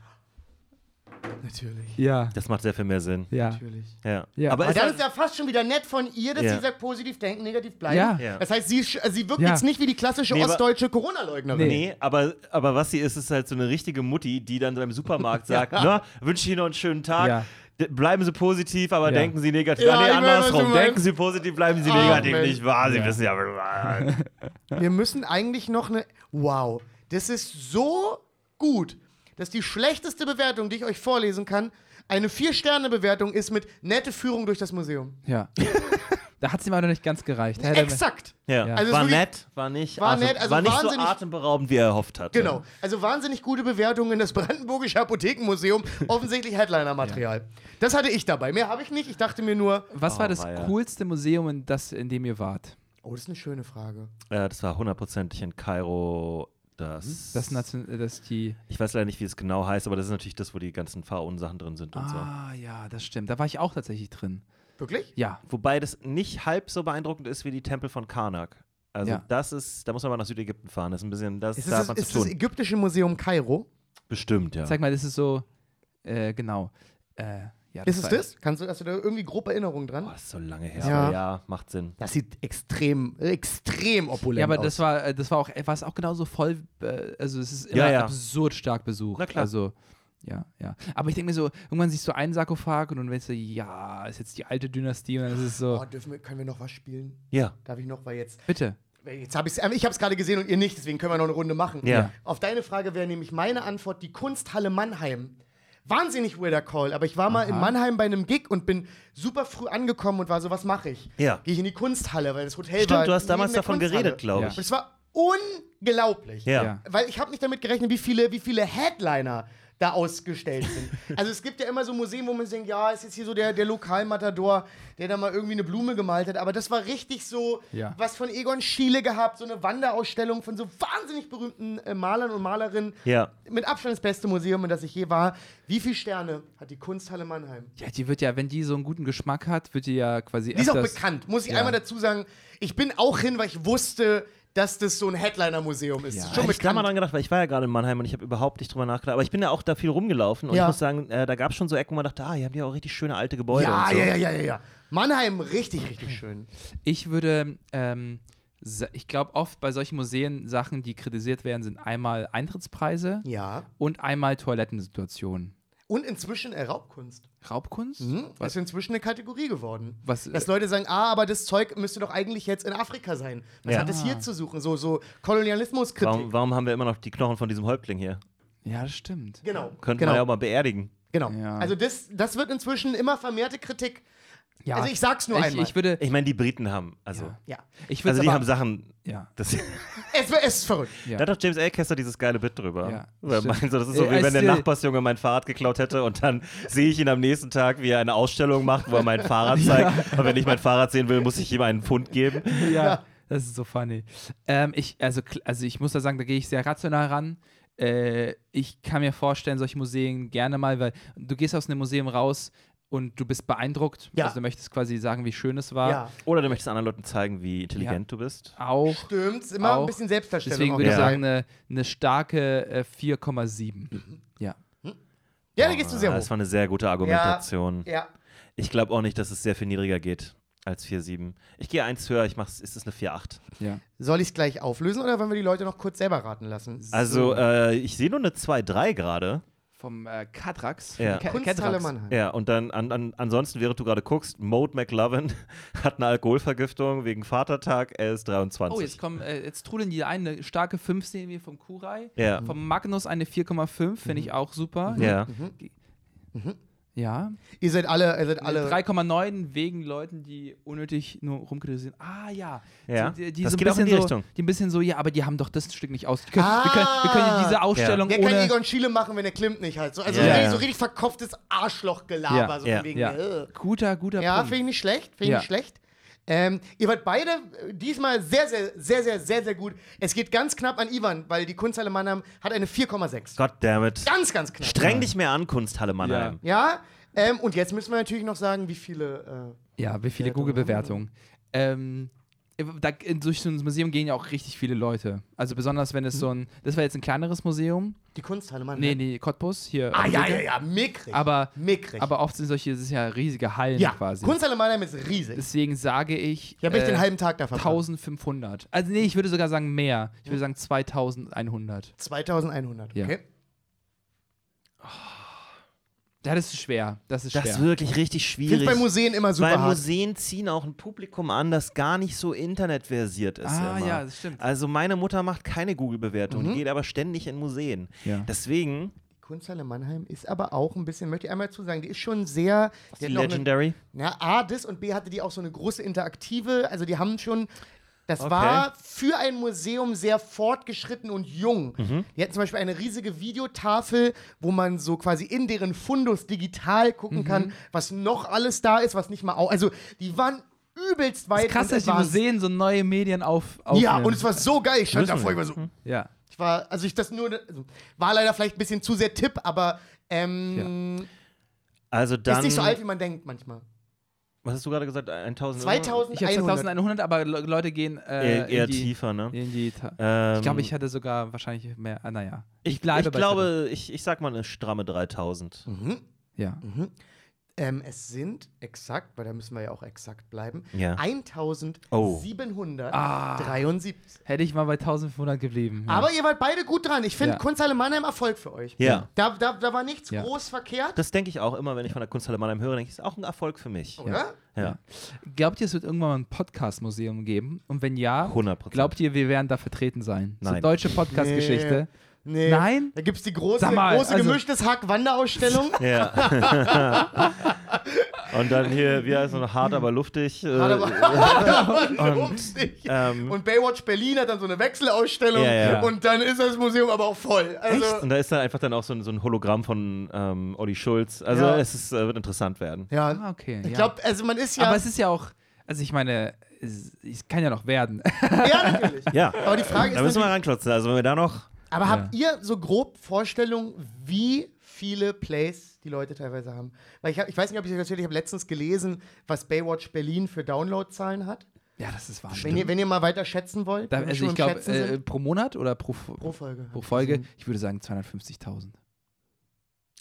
Natürlich. Ja, Das macht sehr viel mehr Sinn. ja. Natürlich. Ja. Ja. Aber Aber halt, ist ja fast schon wieder nett von ihr, dass Ja. sie sagt, positiv denken, negativ bleiben. Ja. Ja. Das heißt, sie, also sie wirkt Ja. jetzt nicht wie die klassische Nee, ostdeutsche Corona-Leugnerin. Nee, aber, aber was sie ist, ist halt so eine richtige Mutti, die dann beim Supermarkt sagt, na, wünsche Ihnen noch einen schönen Tag. Bleiben Sie positiv, aber Ja. denken Sie negativ. Ja, ah, nee, andersrum. Denken Sie positiv, bleiben Sie Ah, negativ. Mensch. Nicht wahr? Sie Ja. wissen ja. Wir müssen eigentlich noch eine. Wow. Das ist so gut, dass die schlechteste Bewertung, die ich euch vorlesen kann, eine Vier-Sterne-Bewertung ist mit nette Führung durch das Museum. Ja. da hat es ihm aber noch nicht ganz gereicht. Hätte Exakt. Ja. Also war wirklich- nett, war nicht, war atem- nett, also war nicht so atemberaubend, wie er erhofft hat. Genau. Also wahnsinnig gute Bewertungen in das Brandenburgische Apothekenmuseum. Offensichtlich Headliner-Material. Das hatte ich dabei. Mehr habe ich nicht. Ich dachte mir nur. Was Oh, war das weia. coolste Museum, in, das, in dem ihr wart? Oh, das ist eine schöne Frage. Äh, das war hundertprozentig in Kairo. Das, Das, Nation, äh, das die. ich weiß leider nicht, wie es genau heißt, aber das ist natürlich das, wo die ganzen Pharaonen-Sachen drin sind und Ah, ja, das stimmt. Da war ich auch tatsächlich drin. Wirklich? Ja. so. Wobei das nicht halb so beeindruckend ist wie die Tempel von Karnak. Also Ja. das ist, da muss man mal nach Südägypten fahren. Das ist ein bisschen, das Ist da hat es man ist zu das. Ägyptische Museum Kairo? Bestimmt, ja. Sag mal, das ist so. Äh, genau. Äh, ja, Ist es das? Kannst du, hast du da irgendwie grobe Erinnerungen dran? das ist so lange her. Ja. Aber ja, macht Sinn. Das sieht extrem, extrem opulent Ja, aber aus. das war, äh, das war auch, war es auch genauso voll, äh, also es ist immer Ja, ja. absurd stark besucht. Na klar. Also, ja, ja. Aber ich denke mir so, irgendwann siehst du einen Sarkophag und dann weißt du, ja, ist jetzt die alte Dynastie und dann ist es so, Oh, dürfen wir, können wir noch was spielen? Ja. Darf ich noch? Weil jetzt, bitte. jetzt habe ich ich habe es gerade gesehen und ihr nicht, deswegen können wir noch eine Runde machen. Ja. Auf deine Frage wäre nämlich meine Antwort die Kunsthalle Mannheim. Wahnsinnig weirder Call, aber ich war mal in Aha. Mannheim bei einem Gig und bin super früh angekommen und war so, was mache ich? Ja. Gehe ich in die Kunsthalle, weil das Hotel war Stimmt, du hast damals davon Kunsthalle. geredet, glaube Ja. ich. Und es war unglaublich. Ja. Ja. Weil ich habe nicht damit gerechnet, wie viele, wie viele Headliner da ausgestellt sind. also es gibt ja immer so Museen, wo man denkt, ja, ist jetzt hier so der, der Lokalmatador, der da mal irgendwie eine Blume gemalt hat. Aber das war richtig so Ja. was von Egon Schiele gehabt, so eine Wanderausstellung von so wahnsinnig berühmten äh, Malern und Malerinnen. Ja. Mit Abstand das beste Museum, in das ich je war. Wie viele Sterne hat die Kunsthalle Mannheim? Ja, die wird ja, wenn die so einen guten Geschmack hat, wird die ja quasi Die ist auch bekannt, muss ich Ja. einmal dazu sagen. Ich bin auch hin, weil ich wusste, dass das so ein Headliner-Museum ist. Ja. Schon Schon ich da mal dran gedacht, weil ich war ja gerade in Mannheim und ich habe überhaupt nicht drüber nachgedacht. Aber ich bin ja auch da viel rumgelaufen und Ja. ich muss sagen, äh, da gab es schon so Ecken, wo man dachte, ah, hier haben die auch richtig schöne alte Gebäude. Ja, und so. ja, ja, ja, ja, ja. Mannheim, richtig, richtig schön. Ich würde, ähm, ich glaube oft bei solchen Museen Sachen, die kritisiert werden, sind einmal Eintrittspreise Ja. und einmal Toilettensituationen. Und inzwischen äh, Raubkunst. Raubkunst? Hm? Das ist inzwischen eine Kategorie geworden. Was, Dass Leute sagen, ah, aber das Zeug müsste doch eigentlich jetzt in Afrika sein. Was Ja. hat es hier zu suchen? So, so Kolonialismuskritik. Warum, warum haben wir immer noch die Knochen von diesem Häuptling hier? ja, das stimmt. Genau. Könnte genau. man ja auch mal beerdigen. genau. Ja. Also das, das wird inzwischen immer vermehrte Kritik. Ja. Also ich sag's nur ich, einmal. ich würde. Ich meine, die Briten haben, also, Ja. ja. Ich also die aber, haben Sachen, Ja. das, Es, es ist verrückt. Ja. Da hat doch James Acaster dieses geile Bit drüber. Ja, Weil so, das ist so, Äh, wie wenn der Nachbarsjunge mein Fahrrad geklaut hätte und dann sehe ich ihn am nächsten Tag, wie er eine Ausstellung macht, wo er mein Fahrrad zeigt. Und wenn ich mein Fahrrad sehen will, muss ich ihm einen Pfund geben. ja, das ist so funny. Ähm, ich, also, also ich muss da sagen, da gehe ich sehr rational ran. Äh, ich kann mir vorstellen, solche Museen gerne mal, weil du gehst aus einem Museum raus und du bist beeindruckt. Ja. Also du möchtest quasi sagen, wie schön es war. Ja. Oder du möchtest anderen Leuten zeigen, wie intelligent du bist. Auch. Stimmt, ist immer Auch. ein bisschen Selbstdarstellung. Deswegen würde ich Ja. sagen, eine, eine starke äh, 4,7. Ja. Ja, da gehst du sehr Ah, hoch. Das war eine sehr gute Argumentation. Ja. Ich glaube auch nicht, dass es sehr viel niedriger geht als 4,7. Ich gehe eins höher, ich mach's, ist es eine 4,8. ja. Soll ich es gleich auflösen oder wollen wir die Leute noch kurz selber raten lassen? Also, äh, ich sehe nur eine 2,3 gerade. Vom äh, Katrax. Ja. Ka- Kunsthalle Catrax. Mannheim. Ja, und dann an, an, ansonsten, während du gerade guckst, Mode McLovin hat eine Alkoholvergiftung wegen Vatertag, er ist 23. Oh, jetzt kommen, äh, jetzt trudeln die ein, eine starke 5 sehen wir vom Kurai. Ja. Vom Magnus eine 4,5, finde ich auch super. Ja. Ja. Ihr seid alle, ihr seid Alle alle. 3,9 wegen Leuten, die unnötig nur rumkritisieren. Ah ja. Ja, So, die, die das so ein geht auch in bisschen die so, Richtung. Die ein bisschen so, ja, aber die haben doch das Stück nicht aus. Wir können, wir können, wir können diese Ausstellung Der kann ohne. Egon Schiele machen, wenn er Klimt nicht hat. So, also Ja, richtig- ja. so richtig verkopftes Arschlochgelaber. Ja. So Ja. wegen, Ja. äh. Guter, guter ja Punkt. finde ich nicht schlecht. Finde ich Ja. nicht schlecht. Ähm, ihr wart beide äh, diesmal sehr, sehr, sehr, sehr, sehr, sehr gut. Es geht ganz knapp an Ivan, weil die Kunsthalle Mannheim hat eine 4,6. Goddammit. Ganz, ganz knapp. Streng dich mehr an, Kunsthalle Mannheim. Ja, ähm, und jetzt müssen wir natürlich noch sagen, wie viele. Ja, wie viele Bewertungen Google-Bewertungen. Ähm, da, in- durch so ein Museum gehen ja auch richtig viele Leute. Also besonders wenn es so ein, das war jetzt ein kleineres Museum. Die Kunsthalle Mannheim. Nee, nee, Cottbus hier. Ah, ja, ja, ja, mickrig. Aber, mickrig. aber oft sind solche, das ist ja riesige Hallen ja, quasi. Kunsthalle Mannheim ist riesig. Deswegen sage ich. Ich habe echt äh, den halben Tag da verbracht. 1500. Also nee, ich würde sogar sagen mehr. Ich würde sagen 2100. 2100, Ja. okay. Ja, das ist schwer. Das ist Das schwer. ist wirklich richtig Ich finde schwierig. bei Museen immer super weil hart. Museen ziehen auch ein Publikum an, das gar nicht so internetversiert ist. Ah, immer. ja, das stimmt. Also meine Mutter macht keine Google-Bewertung, Mhm. die geht aber ständig in Museen. Ja. Deswegen, Kunsthalle Mannheim ist aber auch ein bisschen, möchte ich einmal zu sagen, die ist schon sehr. die hat noch eine- Legendary. Ja, A, das und B hatte die auch so eine große interaktive, also die haben schon, das Okay. war für ein Museum sehr fortgeschritten und jung. Mhm. Die hatten zum Beispiel eine riesige Videotafel, wo man so quasi in deren Fundus digital gucken Mhm. kann, was noch alles da ist, was nicht mal auch, also die waren übelst weit Das ist krass, dass die. Museen so neue Medien auf, aufnehmen. Ja, und es war so geil, ich stand davor, ich war so, Ja. ich war, also ich das nur, also, war leider vielleicht ein bisschen zu sehr Tipp, aber ähm, Also dann, ist nicht so alt, wie man denkt manchmal. Was hast du gerade gesagt? 1000? 2100. Ich habe 2100, aber Le Leute gehen äh, Eher, eher in die, tiefer, ne? In die Ta Ähm, ich glaube, ich hätte sogar wahrscheinlich mehr. Ah, naja. ich, bleibe ich bei glaube, ich, ich sag mal eine stramme 3000. Mhm. Ja. Ähm, es sind exakt, weil da müssen wir ja auch exakt bleiben, Ja. 1773. Hätte ich mal bei 1500 geblieben. Ja. Aber ihr wart beide gut dran. Ich finde Ja. Kunsthalle Mannheim Erfolg für euch. Ja. Da, da, da war nichts Ja. groß verkehrt, Das denke ich auch immer, wenn ich von der Kunsthalle Mannheim höre, denke ich, ist auch ein Erfolg für mich. oder? Ja, Glaubt ihr, es wird irgendwann mal ein Podcast-Museum geben? Und wenn ja, 100 glaubt ihr, wir werden da vertreten sein? So Nein. deutsche Podcast-Geschichte. Nee. Nein? Da gibt es die große, mal, große also- gemischtes Hack-Wanderausstellung. Ja. Und dann hier, wie heißt es noch, hart aber luftig. Äh, Hat aber- und, Lustig. ähm, Und Baywatch Berlin hat dann so eine Wechselausstellung Ja, ja. und dann ist das Museum aber auch voll. Also, und da ist dann einfach dann auch so ein, so ein Hologramm von ähm, Olli Schulz. Also Ja. es ist, äh, wird interessant werden. Ja, Ah, okay. ich ja. glaube, also man ist ja. Aber es ist ja auch, also ich meine, es, es kann ja noch werden. ja, natürlich. Ja, Aber die Frage ist da müssen wir ranklotzen. Also wenn wir da noch... aber Ja. habt ihr so grob Vorstellung, wie viele Plays die Leute teilweise haben? Weil ich, hab, ich weiß nicht, ob ich euch erzählt, ich habe letztens gelesen, was Baywatch Berlin für Downloadzahlen hat. Ja, das ist Wahnsinn. Wenn ihr, wenn ihr mal weiter schätzen wollt, Da, also ich glaube, äh, pro Monat oder pro, pro Folge. pro Folge, ich würde sagen 250.000.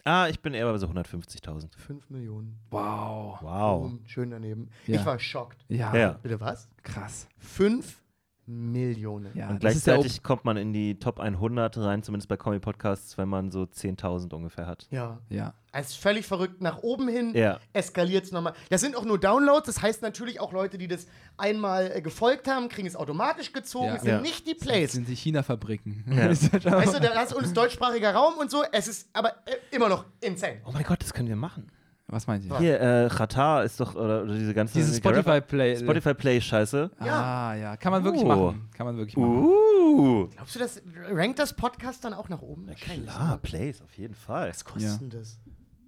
Ah, ich bin eher bei so 150.000. 5 Millionen. Wow. Wow. Boom, schön daneben. Ja. Ich war schockt. Ja, Ja. Bitte was? krass. 5 Millionen. Ja, Und das ist gleichzeitig kommt man in die Top 100 rein, zumindest bei Comic Podcasts, wenn man so 10.000 ungefähr hat. Ja. ja. Es ist völlig verrückt. Nach oben hin Ja. eskaliert es nochmal. Das sind auch nur Downloads. Das heißt natürlich auch Leute, die das einmal äh, gefolgt haben, kriegen es automatisch gezogen. Ja. Es sind Ja. nicht die Das Plays. sind die China-Fabriken. Ja. Ist das Weißt du, da hast du uns deutschsprachiger Raum und so. Es ist aber äh, immer noch insane. Oh mein Gott, das können wir machen. Was meint ihr? Hier, äh, Qatar ist doch, oder, oder diese ganze Dieses Spotify-Play. Spotify Play Scheiße. Ah, ja. Kann man wirklich Oh. machen. Kann man wirklich machen. Uh. Glaubst du, das rankt das Podcast dann auch nach oben? Wahrscheinlich, Klar? Plays, auf jeden Fall. Was kostet Ja. denn das?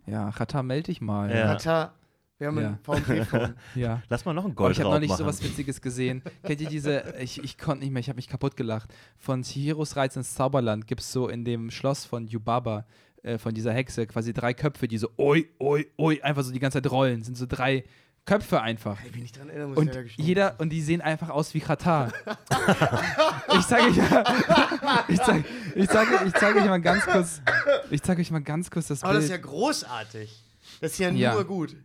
Ja, Chata, melde dich mal. Ja. Tata, wir haben Ja. ein VMP-Phone. ja. Lass mal noch einen Oh, ich habe Goldraub neulich machen. sowas Witziges gesehen. Kennt ihr diese, ich, ich konnte nicht mehr, ich habe mich kaputt gelacht. Von Chihiros Reiz ins Zauberland gibt es so in dem Schloss von Yubaba, äh, von dieser Hexe, quasi drei Köpfe, die so oi, oi, oi, einfach so die ganze Zeit rollen. Sind so drei Köpfe einfach. Ey, wenn ich dran erinnere, muss Und ich jeder, und die sehen einfach aus wie Katar. ich zeige euch, ich zeige, ich zeige, ich zeige euch mal ganz kurz, ich zeige euch mal ganz kurz das Aber das ist Bild. ja großartig. Das ist ja nur Ja. gut.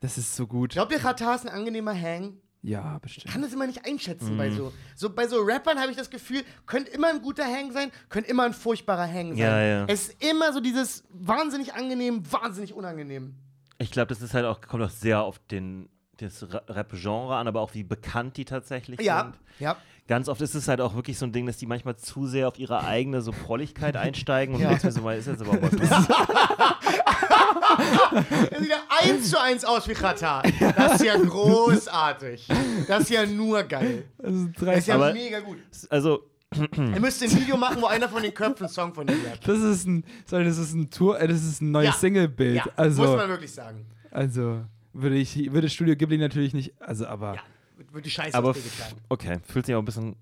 Das ist so gut. Glaubt ihr, Katar ist ein angenehmer Hang? Ja, Ich bestimmt. kann das immer nicht einschätzen Mhm. bei so. So bei so Rappern habe ich das Gefühl, könnte immer ein guter Hang sein, könnte immer ein furchtbarer Hang sein. Ja, ja. Es ist immer so dieses wahnsinnig angenehm, wahnsinnig unangenehm. Ich glaube, das ist halt auch, kommt auch sehr auf den, das Ra- Rap-Genre an, aber auch wie bekannt die tatsächlich Ja, sind. ja. Ganz oft ist es halt auch wirklich so ein Ding, dass die manchmal zu sehr auf ihre eigene so Prolligkeit einsteigen und Ja. ja. mir so mal, ist jetzt aber was. Er sieht ja eins zu eins aus wie Katar. Das ist ja großartig. Das ist ja nur geil. Das ist Das ist ja Aber- mega gut. Also, Er müsste ein Video machen, wo einer von den Köpfen einen Song von ihm rappt. Das ist ein, sorry, das ist ein Tour, äh, das ist ein neues Ja. Singlebild. Ja, muss also, man wirklich sagen. also würde ich, würde Studio Ghibli natürlich nicht, also aber Ja. Wird die Scheiße aber auf dir getragen. okay, fühlt sich auch ein bisschen,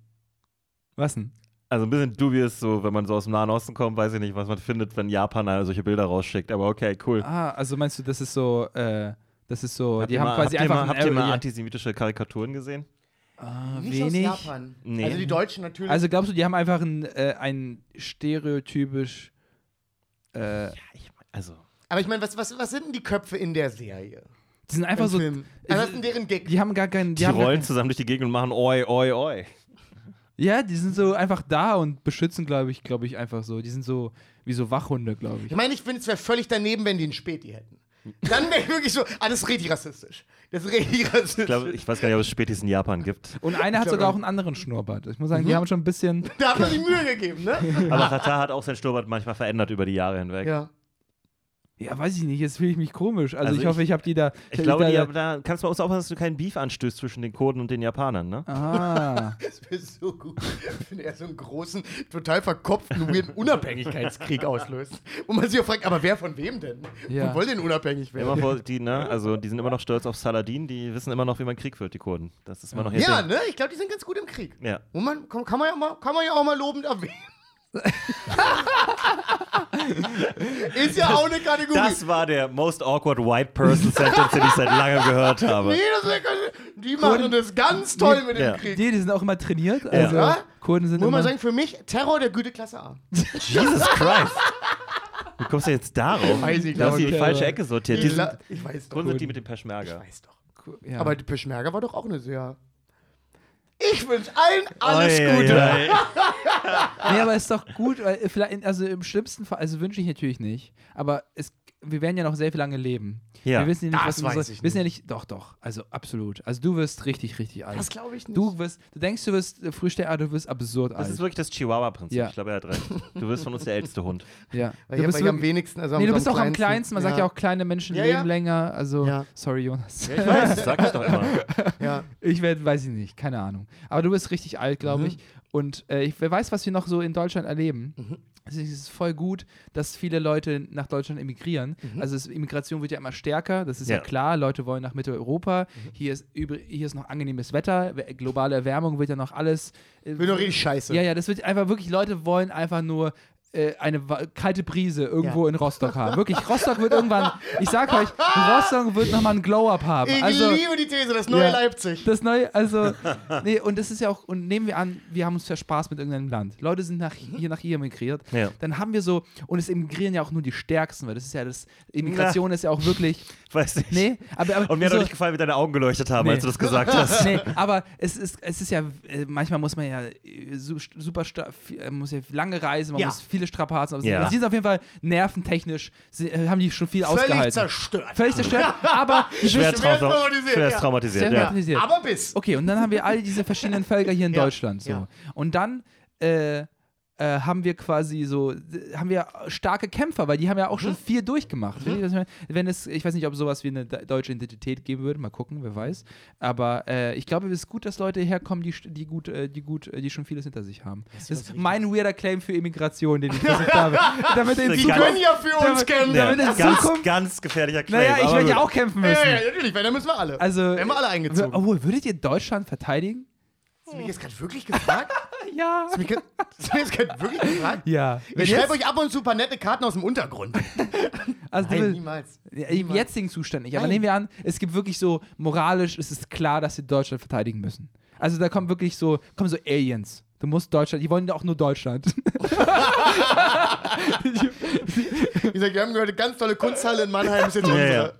was denn? Also ein bisschen dubious, so wenn man so aus dem Nahen Osten kommt, weiß ich nicht, was man findet, wenn Japan halt solche Bilder rausschickt. Aber okay, cool. Ah, also meinst du, das ist so, äh, das ist so, Habt die ihr haben mal, quasi habt ihr einfach mal, ein habt ihr mal antisemitische Karikaturen gesehen? ah, Nicht aus wenig. Japan. Nee. Also die Deutschen natürlich. Also glaubst du, die haben einfach ein, äh, ein stereotypisch äh, Ich mein, also, aber ich meine, was, was, was sind denn die Köpfe in der Serie? die sind einfach Im so, Film? Also was ist denn deren Gig? die haben gar keinen, die, die rollen kein, zusammen durch die Gegend und machen oi, oi, oi. Ja, die sind so einfach da und beschützen, glaube ich, glaube ich einfach so. Die sind so wie so Wachhunde, glaube ich. Ich meine, ich finde, es wäre völlig daneben, wenn die einen Späti hätten. Dann wäre ich wirklich so, ah, das ist richtig rassistisch. Das ist richtig rassistisch. Ich, glaub, ich weiß gar nicht, ob es Spätis in Japan gibt. Und einer hat sogar auch einen anderen Schnurrbart. Ich muss sagen, die haben schon ein bisschen. da hat man sich Mühe gegeben, ne? Aber Katar hat auch sein Schnurrbart manchmal verändert über die Jahre hinweg. Ja. Ja, weiß ich nicht, jetzt fühle ich mich komisch. Also, Also ich hoffe, ich habe die da. Ich glaube, da, die, aber da kannst du uns aufpassen, dass du keinen Beef anstößt zwischen den Kurden und den Japanern, ne? Ah. Das wäre so gut, wenn er so einen großen, total verkopften, weirden Unabhängigkeitskrieg auslöst. Und man sich auch fragt, aber wer von wem denn? Ja. Wo wollen denn unabhängig Immer werden? vor, die, ne? Also, die sind immer noch stolz auf Saladin, die wissen immer noch, wie man Krieg führt, die Kurden. Das ist immer noch Ja, ne? Ich glaube, die sind ganz gut im Krieg. Ja. Und man, kann, kann, man ja mal, kann man ja auch mal lobend erwähnen. ist ja auch eine Kategorie. Das war der most awkward white person sentence, den ich seit langem gehört habe. nee, das keine, die machen das ganz toll mit dem Ja. Krieg. Die, die sind auch immer trainiert. Also, Ja. Kurden sind Muss man sagen, für mich Terror der Güteklasse A. Jesus Christ. Wie kommst du jetzt darauf? Weiß ich, du hast glaub die ich. falsche Ecke sortiert. Die Ich, sind, ich weiß doch. Kurden sind die Ich mit dem Peschmerga. weiß doch. ja. Aber die Peschmerga war doch auch eine sehr. Ich wünsche allen alles Oi, oi, Gute. oi. nee, aber ist doch gut, weil vielleicht, also im schlimmsten Fall, also wünsche ich natürlich nicht, aber es, wir werden ja noch sehr viel lange leben. Ja. Wir wissen ja nicht, Das was weiß ich wissen ja nicht, doch, doch, also absolut. Also du wirst richtig, richtig alt. Das glaube ich nicht. Du wirst, du denkst, du wirst äh, früh sterben, aber du wirst absurd Das alt. ist wirklich das Chihuahua-Prinzip. Ja. Ich glaube, er hat recht. Du wirst von uns der älteste Hund. ja. weil Du ich, bist weil ich am wirklich- wenigsten. Also Nee, du am bist auch am kleinsten. Man sagt ja auch, kleine Menschen Ja, leben ja. länger. Also, Ja. sorry, Jonas. Ja, ich weiß, das sag ich doch immer. Ja. Ich werde, weiß ich nicht, keine Ahnung. Aber du bist richtig alt, glaube Mhm. ich. Und äh, ich, wer weiß, was wir noch so in Deutschland erleben. Mhm. Es ist voll gut, dass viele Leute nach Deutschland emigrieren. Mhm. Also es, Immigration wird ja immer stärker, das ist ja, Ja. klar. Leute wollen nach Mitteleuropa. Mhm. Hier, ist hier ist noch angenehmes Wetter. We- Globale Erwärmung wird ja noch alles. äh, Wird doch richtig scheiße. ja, ja, das wird einfach wirklich, Leute wollen einfach nur eine wa- kalte Brise irgendwo Ja. in Rostock haben. Wirklich, Rostock wird irgendwann, ich sag euch, Rostock wird nochmal einen Glow-Up haben. Ich also, liebe die These, das neue Ja. Leipzig. das neue, also, nee, und das ist ja auch, und nehmen wir an, wir haben uns verspaßt mit irgendeinem Land. Leute sind nach, hier nach hier emigriert. Ja. Dann haben wir so, und es emigrieren ja auch nur die Stärksten, weil das ist ja das, Immigration ist ja auch wirklich, Weiß nicht. nee, aber, aber Und mir hat so, auch nicht gefallen, wie deine Augen geleuchtet haben, Nee. als du das gesagt hast. nee, aber es ist, es ist ja, äh, manchmal muss man ja äh, su- super, viel- äh, muss ja lange reisen, man Ja. muss viele Strapazen, aber Ja. sie sind auf jeden Fall nerventechnisch, sie, äh, haben die schon viel Völlig ausgehalten. zerstört. Völlig zerstört, aber Schwer, Schwer trauma traumatisiert, schwer ja. traumatisiert, ja. traumatisiert. Aber bis. Okay, und dann haben wir all diese verschiedenen Völker hier in Ja, Deutschland. So. ja. Und dann äh, äh, haben wir quasi so, haben wir starke Kämpfer, weil die haben ja auch schon viel durchgemacht. Meine? Wenn es, ich weiß nicht, ob sowas wie eine de- deutsche Identität geben würde, mal gucken, wer weiß. Aber äh, ich glaube, es ist gut, dass Leute herkommen, die, die gut, äh, die gut, äh, die schon vieles hinter sich haben. Das ist mein weirder Claim für Immigration, den ich versucht habe. Damit in Zukunft, können ja für uns damit- kämpfen. damit in ganz, Zukunft- ganz gefährlicher Claim. naja, ich werde ja auch kämpfen Ja, müssen. ja, ja, natürlich, weil dann müssen wir alle. Also, wir alle eingezogen. Obwohl, würdet ihr Deutschland verteidigen? Hast du mich jetzt gerade wirklich gefragt? Ja. Hast du mich ge- hast du mich wirklich gefragt? Ja. Ich schreibe euch ab und zu ein paar nette Karten aus dem Untergrund. also, Nein, will- niemals. Im jetzigen Zustand nicht. Aber Nein. nehmen wir an, es gibt wirklich so, moralisch ist es klar, dass sie Deutschland verteidigen müssen. Also da kommen wirklich so, kommen so Aliens. Du musst Deutschland, die wollen auch nur Deutschland. Wie gesagt, wir haben gehört, eine ganz tolle Kunsthalle in Mannheim ist jetzt Ja, unsere. ja.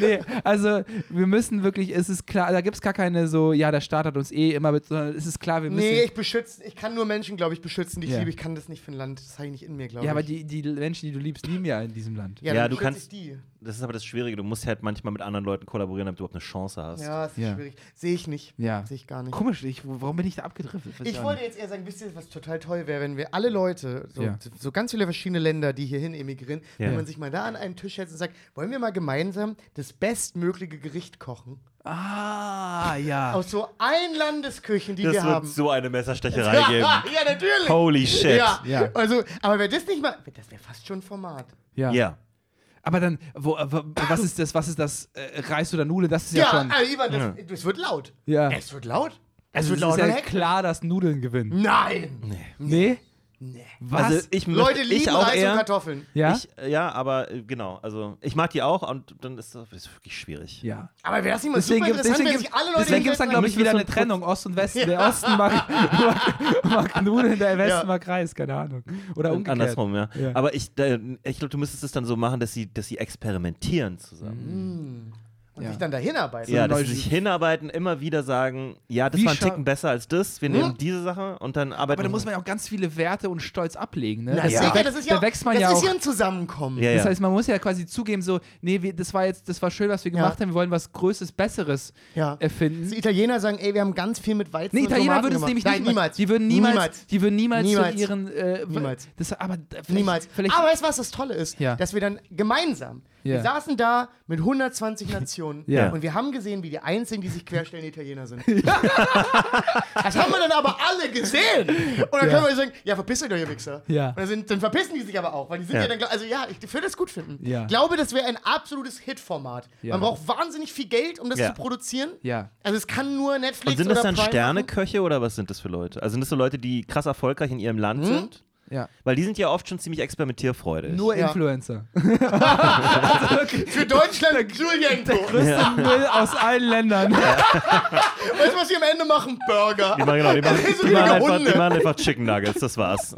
nee, also wir müssen wirklich, es ist klar, da gibt es gar keine so, ja, der Staat hat uns eh immer, mit, sondern es ist klar, wir müssen. Nee, ich beschütze, ich kann nur Menschen, glaube ich, beschützen, die ich Ja. liebe. Ich kann das nicht für ein Land. Das habe ich nicht in mir, glaube ja, ich. aber die, die Menschen, die du liebst, lieben ja in diesem Land. ja, Ja, dann du kannst- ich die. Das ist aber das Schwierige. Du musst halt manchmal mit anderen Leuten kollaborieren, damit du überhaupt eine Chance hast. Ja, ist Ja. schwierig. Sehe ich nicht. Ja. Sehe ich gar nicht. Komisch, ich, warum bin ich da abgedriftet? Ich auch wollte nicht. jetzt eher sagen, wisst ihr, was total toll wäre, wenn wir alle Leute, so, Ja. so ganz viele verschiedene Länder, die hierhin emigrieren, Ja. wenn man sich mal da an einen Tisch setzt und sagt, wollen wir mal gemeinsam das bestmögliche Gericht kochen? Ah, ja. Aus so ein Landesküchen, die Das wir wird haben. so eine Messerstecherei geben. ja, natürlich. Holy shit. Ja. Ja. also, aber wäre das nicht mal, das wäre fast schon ein Format. ja. Ja. Aber dann, wo, äh, wo- was ist das, was ist das, äh, Reis oder Nudeln? Das ist ja, Ja, schon. also, Ivan, das, das wird laut. Ja. Es wird laut. Es Also wird es laut. ist ja klar, dass Nudeln gewinnen. Nein. Nee? Nee. Was? Also ich Leute möchte- lieben ich auch Reis eher, und Kartoffeln. ja? Ich, ja, aber äh, genau. Also ich mag die auch und dann ist das ist wirklich schwierig. ja. Aber wäre das nicht mal Deswegen super gibt interessant, wenn es sich alle Leute deswegen gibt's dann, glaube ich, wieder so eine ein Trennung, Ost und West. Der Osten mag, mag, mag Nudeln, der Westen Ja. mag Reis, keine Ahnung. Oder umgekehrt. Andersrum, ja. Ja. Aber ich, ich glaube, du müsstest es dann so machen, dass sie, dass sie experimentieren zusammen. Und Ja. sich dann dahin arbeiten. Ja, dass sie sich hinarbeiten, immer wieder sagen, ja, das Wie war ein Ticken besser als das, wir nehmen diese Sache und dann arbeiten Aber da muss man ja auch ganz viele Werte und Stolz ablegen. Ne? Na, Das- sicher, da, das ist ja, da wächst man das ja ist auch. ja ein Zusammenkommen. Ja, Das ja. heißt, man muss ja quasi zugeben, so, nee, wir, das war jetzt, das war schön, was wir gemacht Ja. haben, wir wollen was Größeres, Besseres Ja. erfinden. Die Italiener sagen, ey, wir haben ganz viel mit Weizen Nee, Italiener Tomaten würden es nämlich Nein, nicht niemals. Machen. Die würden niemals, Niemals. Die würden niemals, Niemals. zu ihren. Äh, Niemals. Das, aber vielleicht, Niemals. Vielleicht, Aber weißt du, was das Tolle ist? Ja. Dass wir dann gemeinsam, Ja. wir saßen da mit 120 Nationen Ja. und wir haben gesehen, wie die einzigen, die sich querstellen, die Italiener sind. das haben wir dann aber alle gesehen. Und dann Ja. können wir sagen, ja, verpisst euch doch, ihr Wichser. Ja. Und dann, sind, dann verpissen die sich aber auch, weil die sind ja, Ja. dann, also ja, ich würde das gut finden. Ja. Ich glaube, das wäre ein absolutes Hitformat. Ja. Man braucht wahnsinnig viel Geld, um das Ja. zu produzieren. ja. Also es kann nur Netflix Und sind das oder dann Prime. Sterneköche oder was sind das für Leute? Also sind das so Leute, die krass erfolgreich in ihrem Land Hm? sind? Ja. Weil die sind ja oft schon ziemlich experimentierfreudig. Nur Ja. Influencer. Für Deutschland Julienko. Größte Müll aus allen Ländern. Weißt du, was sie am Ende machen? Burger. Die machen, genau, die machen, die machen, einfach, die machen einfach Chicken Nuggets, das war's.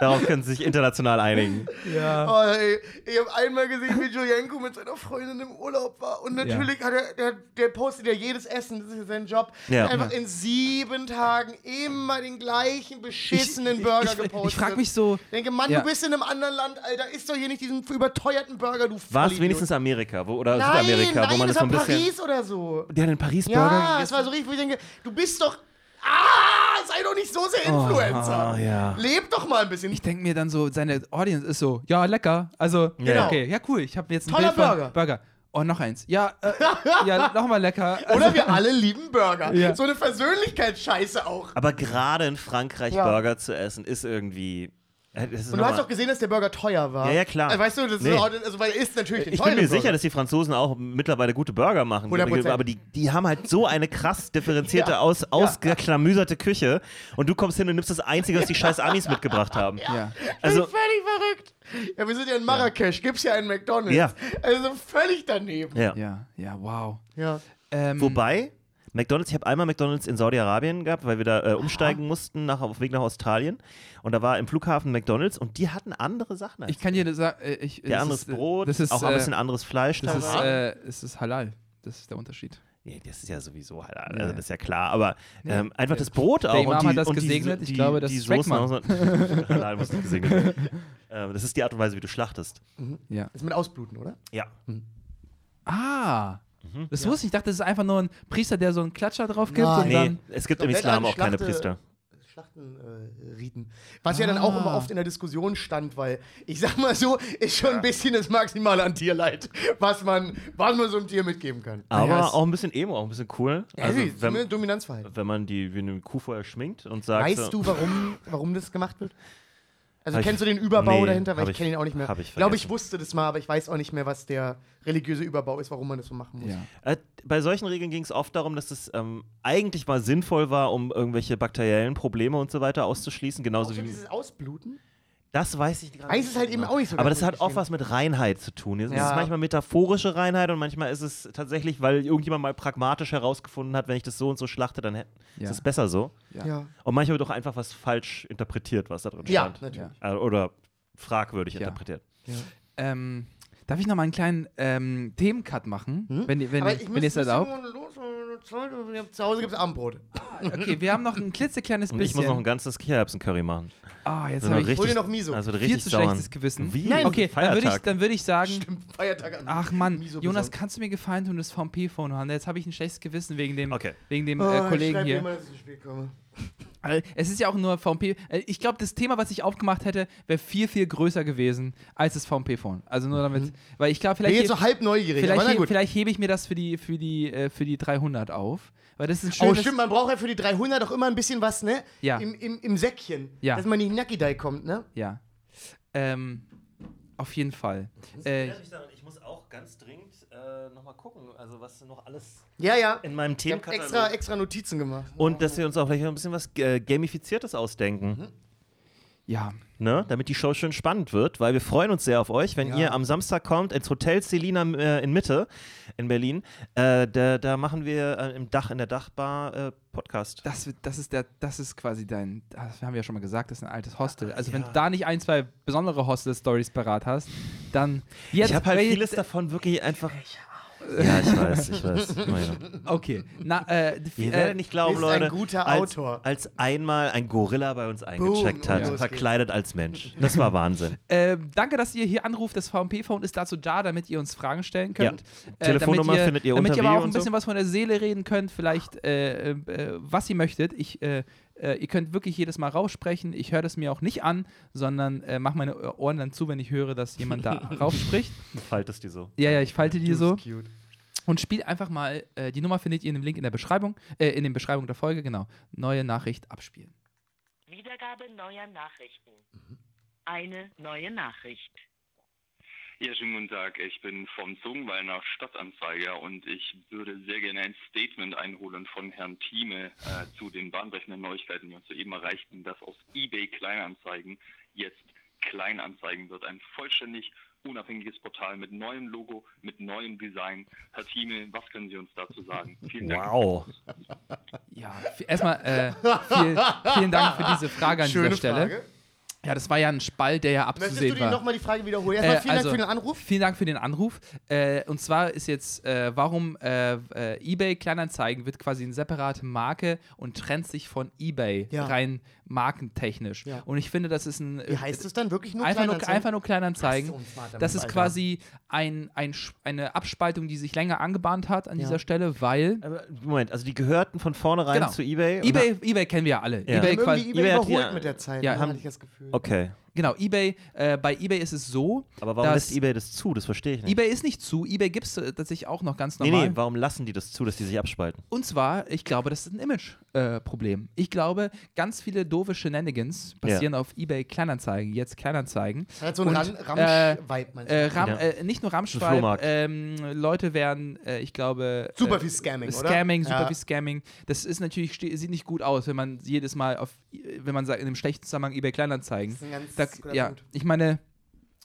Darauf können sie sich international einigen. ja. Oh, ey, ich habe einmal gesehen, wie Julienko mit seiner Freundin im Urlaub war. Und natürlich hat er, der, der postet ja jedes Essen, das ist ja sein Job. Ja. Einfach in sieben Tagen immer den gleichen beschissenen Burger ich, ich, gepostet. ich frage mich so, Ich denke, Mann, Ja. du bist in einem anderen Land, Alter. Isst doch hier nicht diesen überteuerten Burger, du War es wenigstens Amerika wo, oder Nein, Südamerika, nein, wo man das war ein bisschen. Paris oder so. Der hat den Paris-Burger Ja, gegessen. es war so richtig, wo ich denke, du bist doch. Ah, sei doch nicht so sehr Influencer. Oh, ja. Leb doch mal ein bisschen. ich denke mir dann so, seine Audience ist so, ja, lecker. Also, Genau. okay, ja, cool. Ich habe jetzt ein Toller Bild von Burger. Burger. Oh, noch eins. Ja, äh, ja, nochmal lecker. Also, Oder wir alle lieben Burger. Ja. So eine Persönlichkeitsscheiße auch. Aber gerade in Frankreich Ja. Burger zu essen ist irgendwie. Äh, Und du hast doch gesehen, dass der Burger teuer war. Ja, ja, klar. Also, weißt du, das Nee. ist also, weil ist natürlich Ich bin mir sicher, Burger. dass die Franzosen auch mittlerweile gute Burger machen. 100%. Aber die, die haben halt so eine krass differenzierte, Ja. aus, ausgeklamüserte Küche. Und du kommst hin und nimmst das Einzige, was die scheiß Amis mitgebracht haben. ja. Also, völlig verrückt. Ja, wir sind ja in Marrakesch, gibt's ja einen McDonalds. Ja. Also völlig daneben. ja. Ja, ja, wow. Ja. Ähm, Wobei, McDonalds, ich habe einmal McDonalds in Saudi-Arabien gehabt, weil wir da äh, umsteigen mussten nach, auf Weg nach Australien. Und da war im Flughafen McDonalds und die hatten andere Sachen als ich kann dir sagen, äh, ich, der das anderes ist, äh, Brot, das ist, auch ein äh, bisschen anderes Fleisch. Das ist, äh, es ist halal. Das ist der Unterschied. Ja, das ist ja sowieso halt, Ja, also ja. das ist ja klar. Aber ähm, einfach das Brot auch. Imam und die, hat das und die- gesegnet. Ich die, glaube, das die schmeckt Soßen man. auch so- Halal muss das gesegnet werden. ähm, Das ist die Art und Weise, wie du schlachtest. Ja. Das ist mit Ausbluten, oder? Ja. Ah. Mhm. Das wusste ich. Ich dachte, das ist einfach nur ein Priester, der so einen Klatscher drauf gibt Nein. und Nee, dann. es gibt im Islam auch keine Priester. Schlachtenriten. Was ja dann auch immer oft in der Diskussion stand, weil ich sag mal so, ist schon ein bisschen das Maximale an Tierleid, was man, was man so einem Tier mitgeben kann. Aber es- auch ein bisschen emo, auch ein bisschen cool. ja, Also, sie- wenn, Dominanzverhalten. wenn man die wie eine Kuh vorher schminkt und sagt. Weißt so, du, warum, warum das gemacht wird? Also Hab ich- kennst du den Überbau Nee, dahinter? Weil ich ich- kenne ihn auch nicht mehr. hab ich Ich glaube, ich wusste das mal, aber ich weiß auch nicht mehr, was der religiöse Überbau ist, warum man das so machen muss. Ja. Äh, bei solchen Regeln ging es oft darum, dass es ähm, eigentlich mal sinnvoll war, um irgendwelche bakteriellen Probleme und so weiter auszuschließen. Auch Genauso so wie. dieses Ausbluten? Das weiß ich gerade. Weiß es halt eben auch nicht so Aber das hat auch gestehen. was mit Reinheit zu tun. Es Ja. ist manchmal metaphorische Reinheit und manchmal ist es tatsächlich, weil irgendjemand mal pragmatisch herausgefunden hat, wenn ich das so und so schlachte, dann Ja. ist es besser so. Ja. Ja, Und manchmal wird auch einfach was falsch interpretiert, was da drin ja stand. natürlich. Äh, Oder fragwürdig Ja. interpretiert. Ähm, darf ich noch mal einen kleinen ähm, Themencut machen, wenn, ihr- wenn, ich wenn ihr es erlaubt? los, Zu Hause gibt es Abendbrot. Okay, wir haben noch ein klitzekleines Und ich bisschen. muss noch ein ganzes Kichererbsen-Curry machen. Ah, jetzt habe ich richtig, Hol dir noch Miso. Also viel richtig zu sauern. schlechtes Gewissen. Wie? Nein. Okay, dann würde ich, Feiertag. dann ich sagen, Feiertag an. ach Mann, Miso Jonas, besorgt. kannst du mir gefallen tun, das VMP-Phone haben? Jetzt habe ich ein schlechtes Gewissen wegen dem, Okay. wegen dem Oh, äh, ich Kollegen schreib hier. Immer, dass ich zu spät komme. Äh, Es ist ja auch nur VMP. äh, Ich glaube, das Thema, was ich aufgemacht hätte, wäre viel, viel größer gewesen als das VMP-Phone. Also nur damit, weil ich glaube, Ich bin vielleicht, jetzt so halb neugierig, vielleicht, aber na he- vielleicht hebe ich mir das für die, für die, äh, für die 300 auf. Weil das ist ein Oh, stimmt, man braucht ja für die 300 auch immer ein bisschen was, ne? Ja. Im, im, im Säckchen. Ja. Dass man nicht Nackidai kommt, ne? Ja. Ähm, auf jeden Fall. Äh, Ich muss auch ganz dringend äh, nochmal gucken, also was noch alles Ja, ja. in meinem Ich Themenkatalog... extra, extra Notizen gemacht. Und dass wir uns auch vielleicht noch ein bisschen was äh, Gamifiziertes ausdenken. Ja. Ne? Damit die Show schön spannend wird, weil wir freuen uns sehr auf euch, wenn Ja. ihr am Samstag kommt ins Hotel Selina äh, in Mitte in Berlin. Äh, da, da machen wir äh, im Dach, in der Dachbar äh, Podcast. Das, das, ist der, das ist quasi dein, das haben wir ja schon mal gesagt, das ist ein altes Hostel. Also wenn ja. du da nicht ein, zwei besondere Hostel-Stories parat hast, dann jetzt. ich habe halt vieles davon wirklich einfach. Ja, ich weiß, ich weiß. Meine. Okay. Na, äh, Ihr äh, werdet nicht glauben, ist ein Leute, guter als, Autor. als einmal ein Gorilla bei uns eingecheckt Boom, hat, los verkleidet als Mensch. Das war Wahnsinn. Äh, danke, dass ihr hier anruft. Das VMP-Phone ist dazu da, damit ihr uns Fragen stellen könnt. Ja. Telefonnummer damit ihr, findet ihr Damit unter ihr aber auch ein und so. bisschen was von der Seele reden könnt, vielleicht äh, äh, was ihr möchtet. Ich, äh, äh, ihr könnt wirklich jedes Mal raussprechen. Ich höre das mir auch nicht an, sondern äh, mache meine Ohren dann zu, wenn ich höre, dass jemand da rausspricht. Du faltest die so. Ja, ja, ich falte die so. Cute. Und spielt einfach mal, äh, die Nummer findet ihr in dem Link in der Beschreibung, äh, in der Beschreibung der Folge, genau. Neue Nachricht abspielen. Wiedergabe neuer Nachrichten. Eine neue Nachricht. Ja, schönen guten Tag. Ich bin vom Zungenwalner Stadtanzeiger und ich würde sehr gerne ein Statement einholen von Herrn Thieme äh, zu den bahnbrechenden Neuigkeiten, die uns soeben erreichten, dass aus eBay Kleinanzeigen jetzt Kleinanzeigen wird. Ein vollständig unabhängiges Portal mit neuem Logo, mit neuem Design. Herr Thieme, was können Sie uns dazu sagen? Vielen Dank. Wow. Ja, erstmal äh, viel, vielen Dank für diese Frage an Schöne dieser Stelle. Frage. Ja, das war ja ein Spalt, der ja Möchtest du abzusehen dir war. nochmal die Frage wiederholen? Erstmal Äh, vielen also, Dank für den Anruf. Vielen Dank für den Anruf. Äh, und zwar ist jetzt, äh, warum äh, äh, eBay Kleinanzeigen wird quasi eine separate Marke und trennt sich von eBay Ja. rein markentechnisch. Ja. Und ich finde, das ist ein. Wie heißt es dann wirklich nur einfach nur, Kleinanzeigen? einfach nur Kleinanzeigen. Das ist quasi ein, ein, eine Abspaltung, die sich länger angebahnt hat an Ja. dieser Stelle, weil. Aber, Moment, also die gehörten von vornherein Genau. zu eBay? eBay, eBay kennen wir ja alle. Ja. eBay Haben quasi, irgendwie eBay eBay überholt mit der Zeit, Ja, hatte ich das Gefühl. Okay. Genau, eBay, äh, bei eBay ist es so, Aber warum lässt eBay das zu? Das verstehe ich nicht. eBay ist nicht zu, eBay gibt es äh, tatsächlich auch noch ganz nee, normal. nee, warum lassen die das zu, dass die sich abspalten? Und zwar, ich glaube, das ist ein Image-Problem. ich glaube, ganz viele doofe Shenanigans passieren auf eBay Kleinanzeigen, jetzt Kleinanzeigen. Das hat so einen Und, Ram- äh, Ramsch-Vibe manchmal. Äh, Ram, Ja. äh, nicht nur Flohmarkt. ähm, Leute werden, äh, ich glaube. Super äh, viel Scamming, oder? Scamming, super Ja. viel Scamming. Das ist natürlich, sieht nicht gut aus, wenn man jedes Mal auf, wenn man sagt, in einem schlechten Zusammenhang eBay Kleinanzeigen. Das ist ein ganz Da, ja, Punkt. ich meine,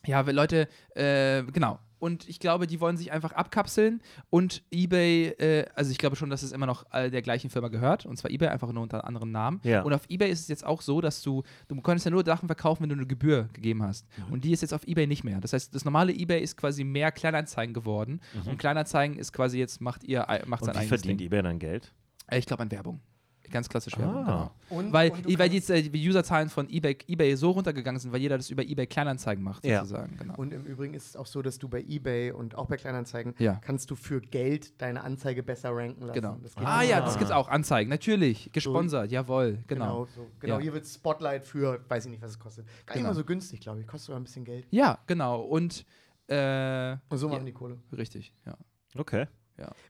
ja, Leute, äh, genau. Und ich glaube, die wollen sich einfach abkapseln und eBay, äh, also ich glaube schon, dass es immer noch der gleichen Firma gehört, und zwar eBay einfach nur unter einem anderen Namen. Ja. Und auf eBay ist es jetzt auch so, dass du, du konntest ja nur Sachen verkaufen, wenn du eine Gebühr gegeben hast. Mhm. Und die ist jetzt auf eBay nicht mehr. Das heißt, das normale eBay ist quasi mehr Kleinanzeigen geworden und Kleinanzeigen ist quasi jetzt, macht ihr, macht Mhm. Und sein wie eigenes verdient Ding. eBay dann Geld? Äh, Ich glaube an Werbung. Ganz klassisch Werbung. Ah. Genau. Und, Weil, und weil die, äh, die Userzahlen von eBay, eBay so runtergegangen sind, weil jeder das über eBay Kleinanzeigen macht, Ja. sozusagen. Genau. Und im Übrigen ist es auch so, dass du bei eBay und auch bei Kleinanzeigen Ja. kannst du für Geld deine Anzeige besser ranken lassen. Genau. Das geht Ah ja, so. das gibt's auch. Anzeigen, natürlich. Gesponsert, jawohl, genau. Genau, so. genau. Ja. hier wird Spotlight für, weiß ich nicht, was es kostet. Gar nicht Genau. mal so günstig, glaube ich. Kostet sogar ein bisschen Geld. Ja, genau. Und äh, Und so Ja. machen die Kohle. richtig, ja. Okay.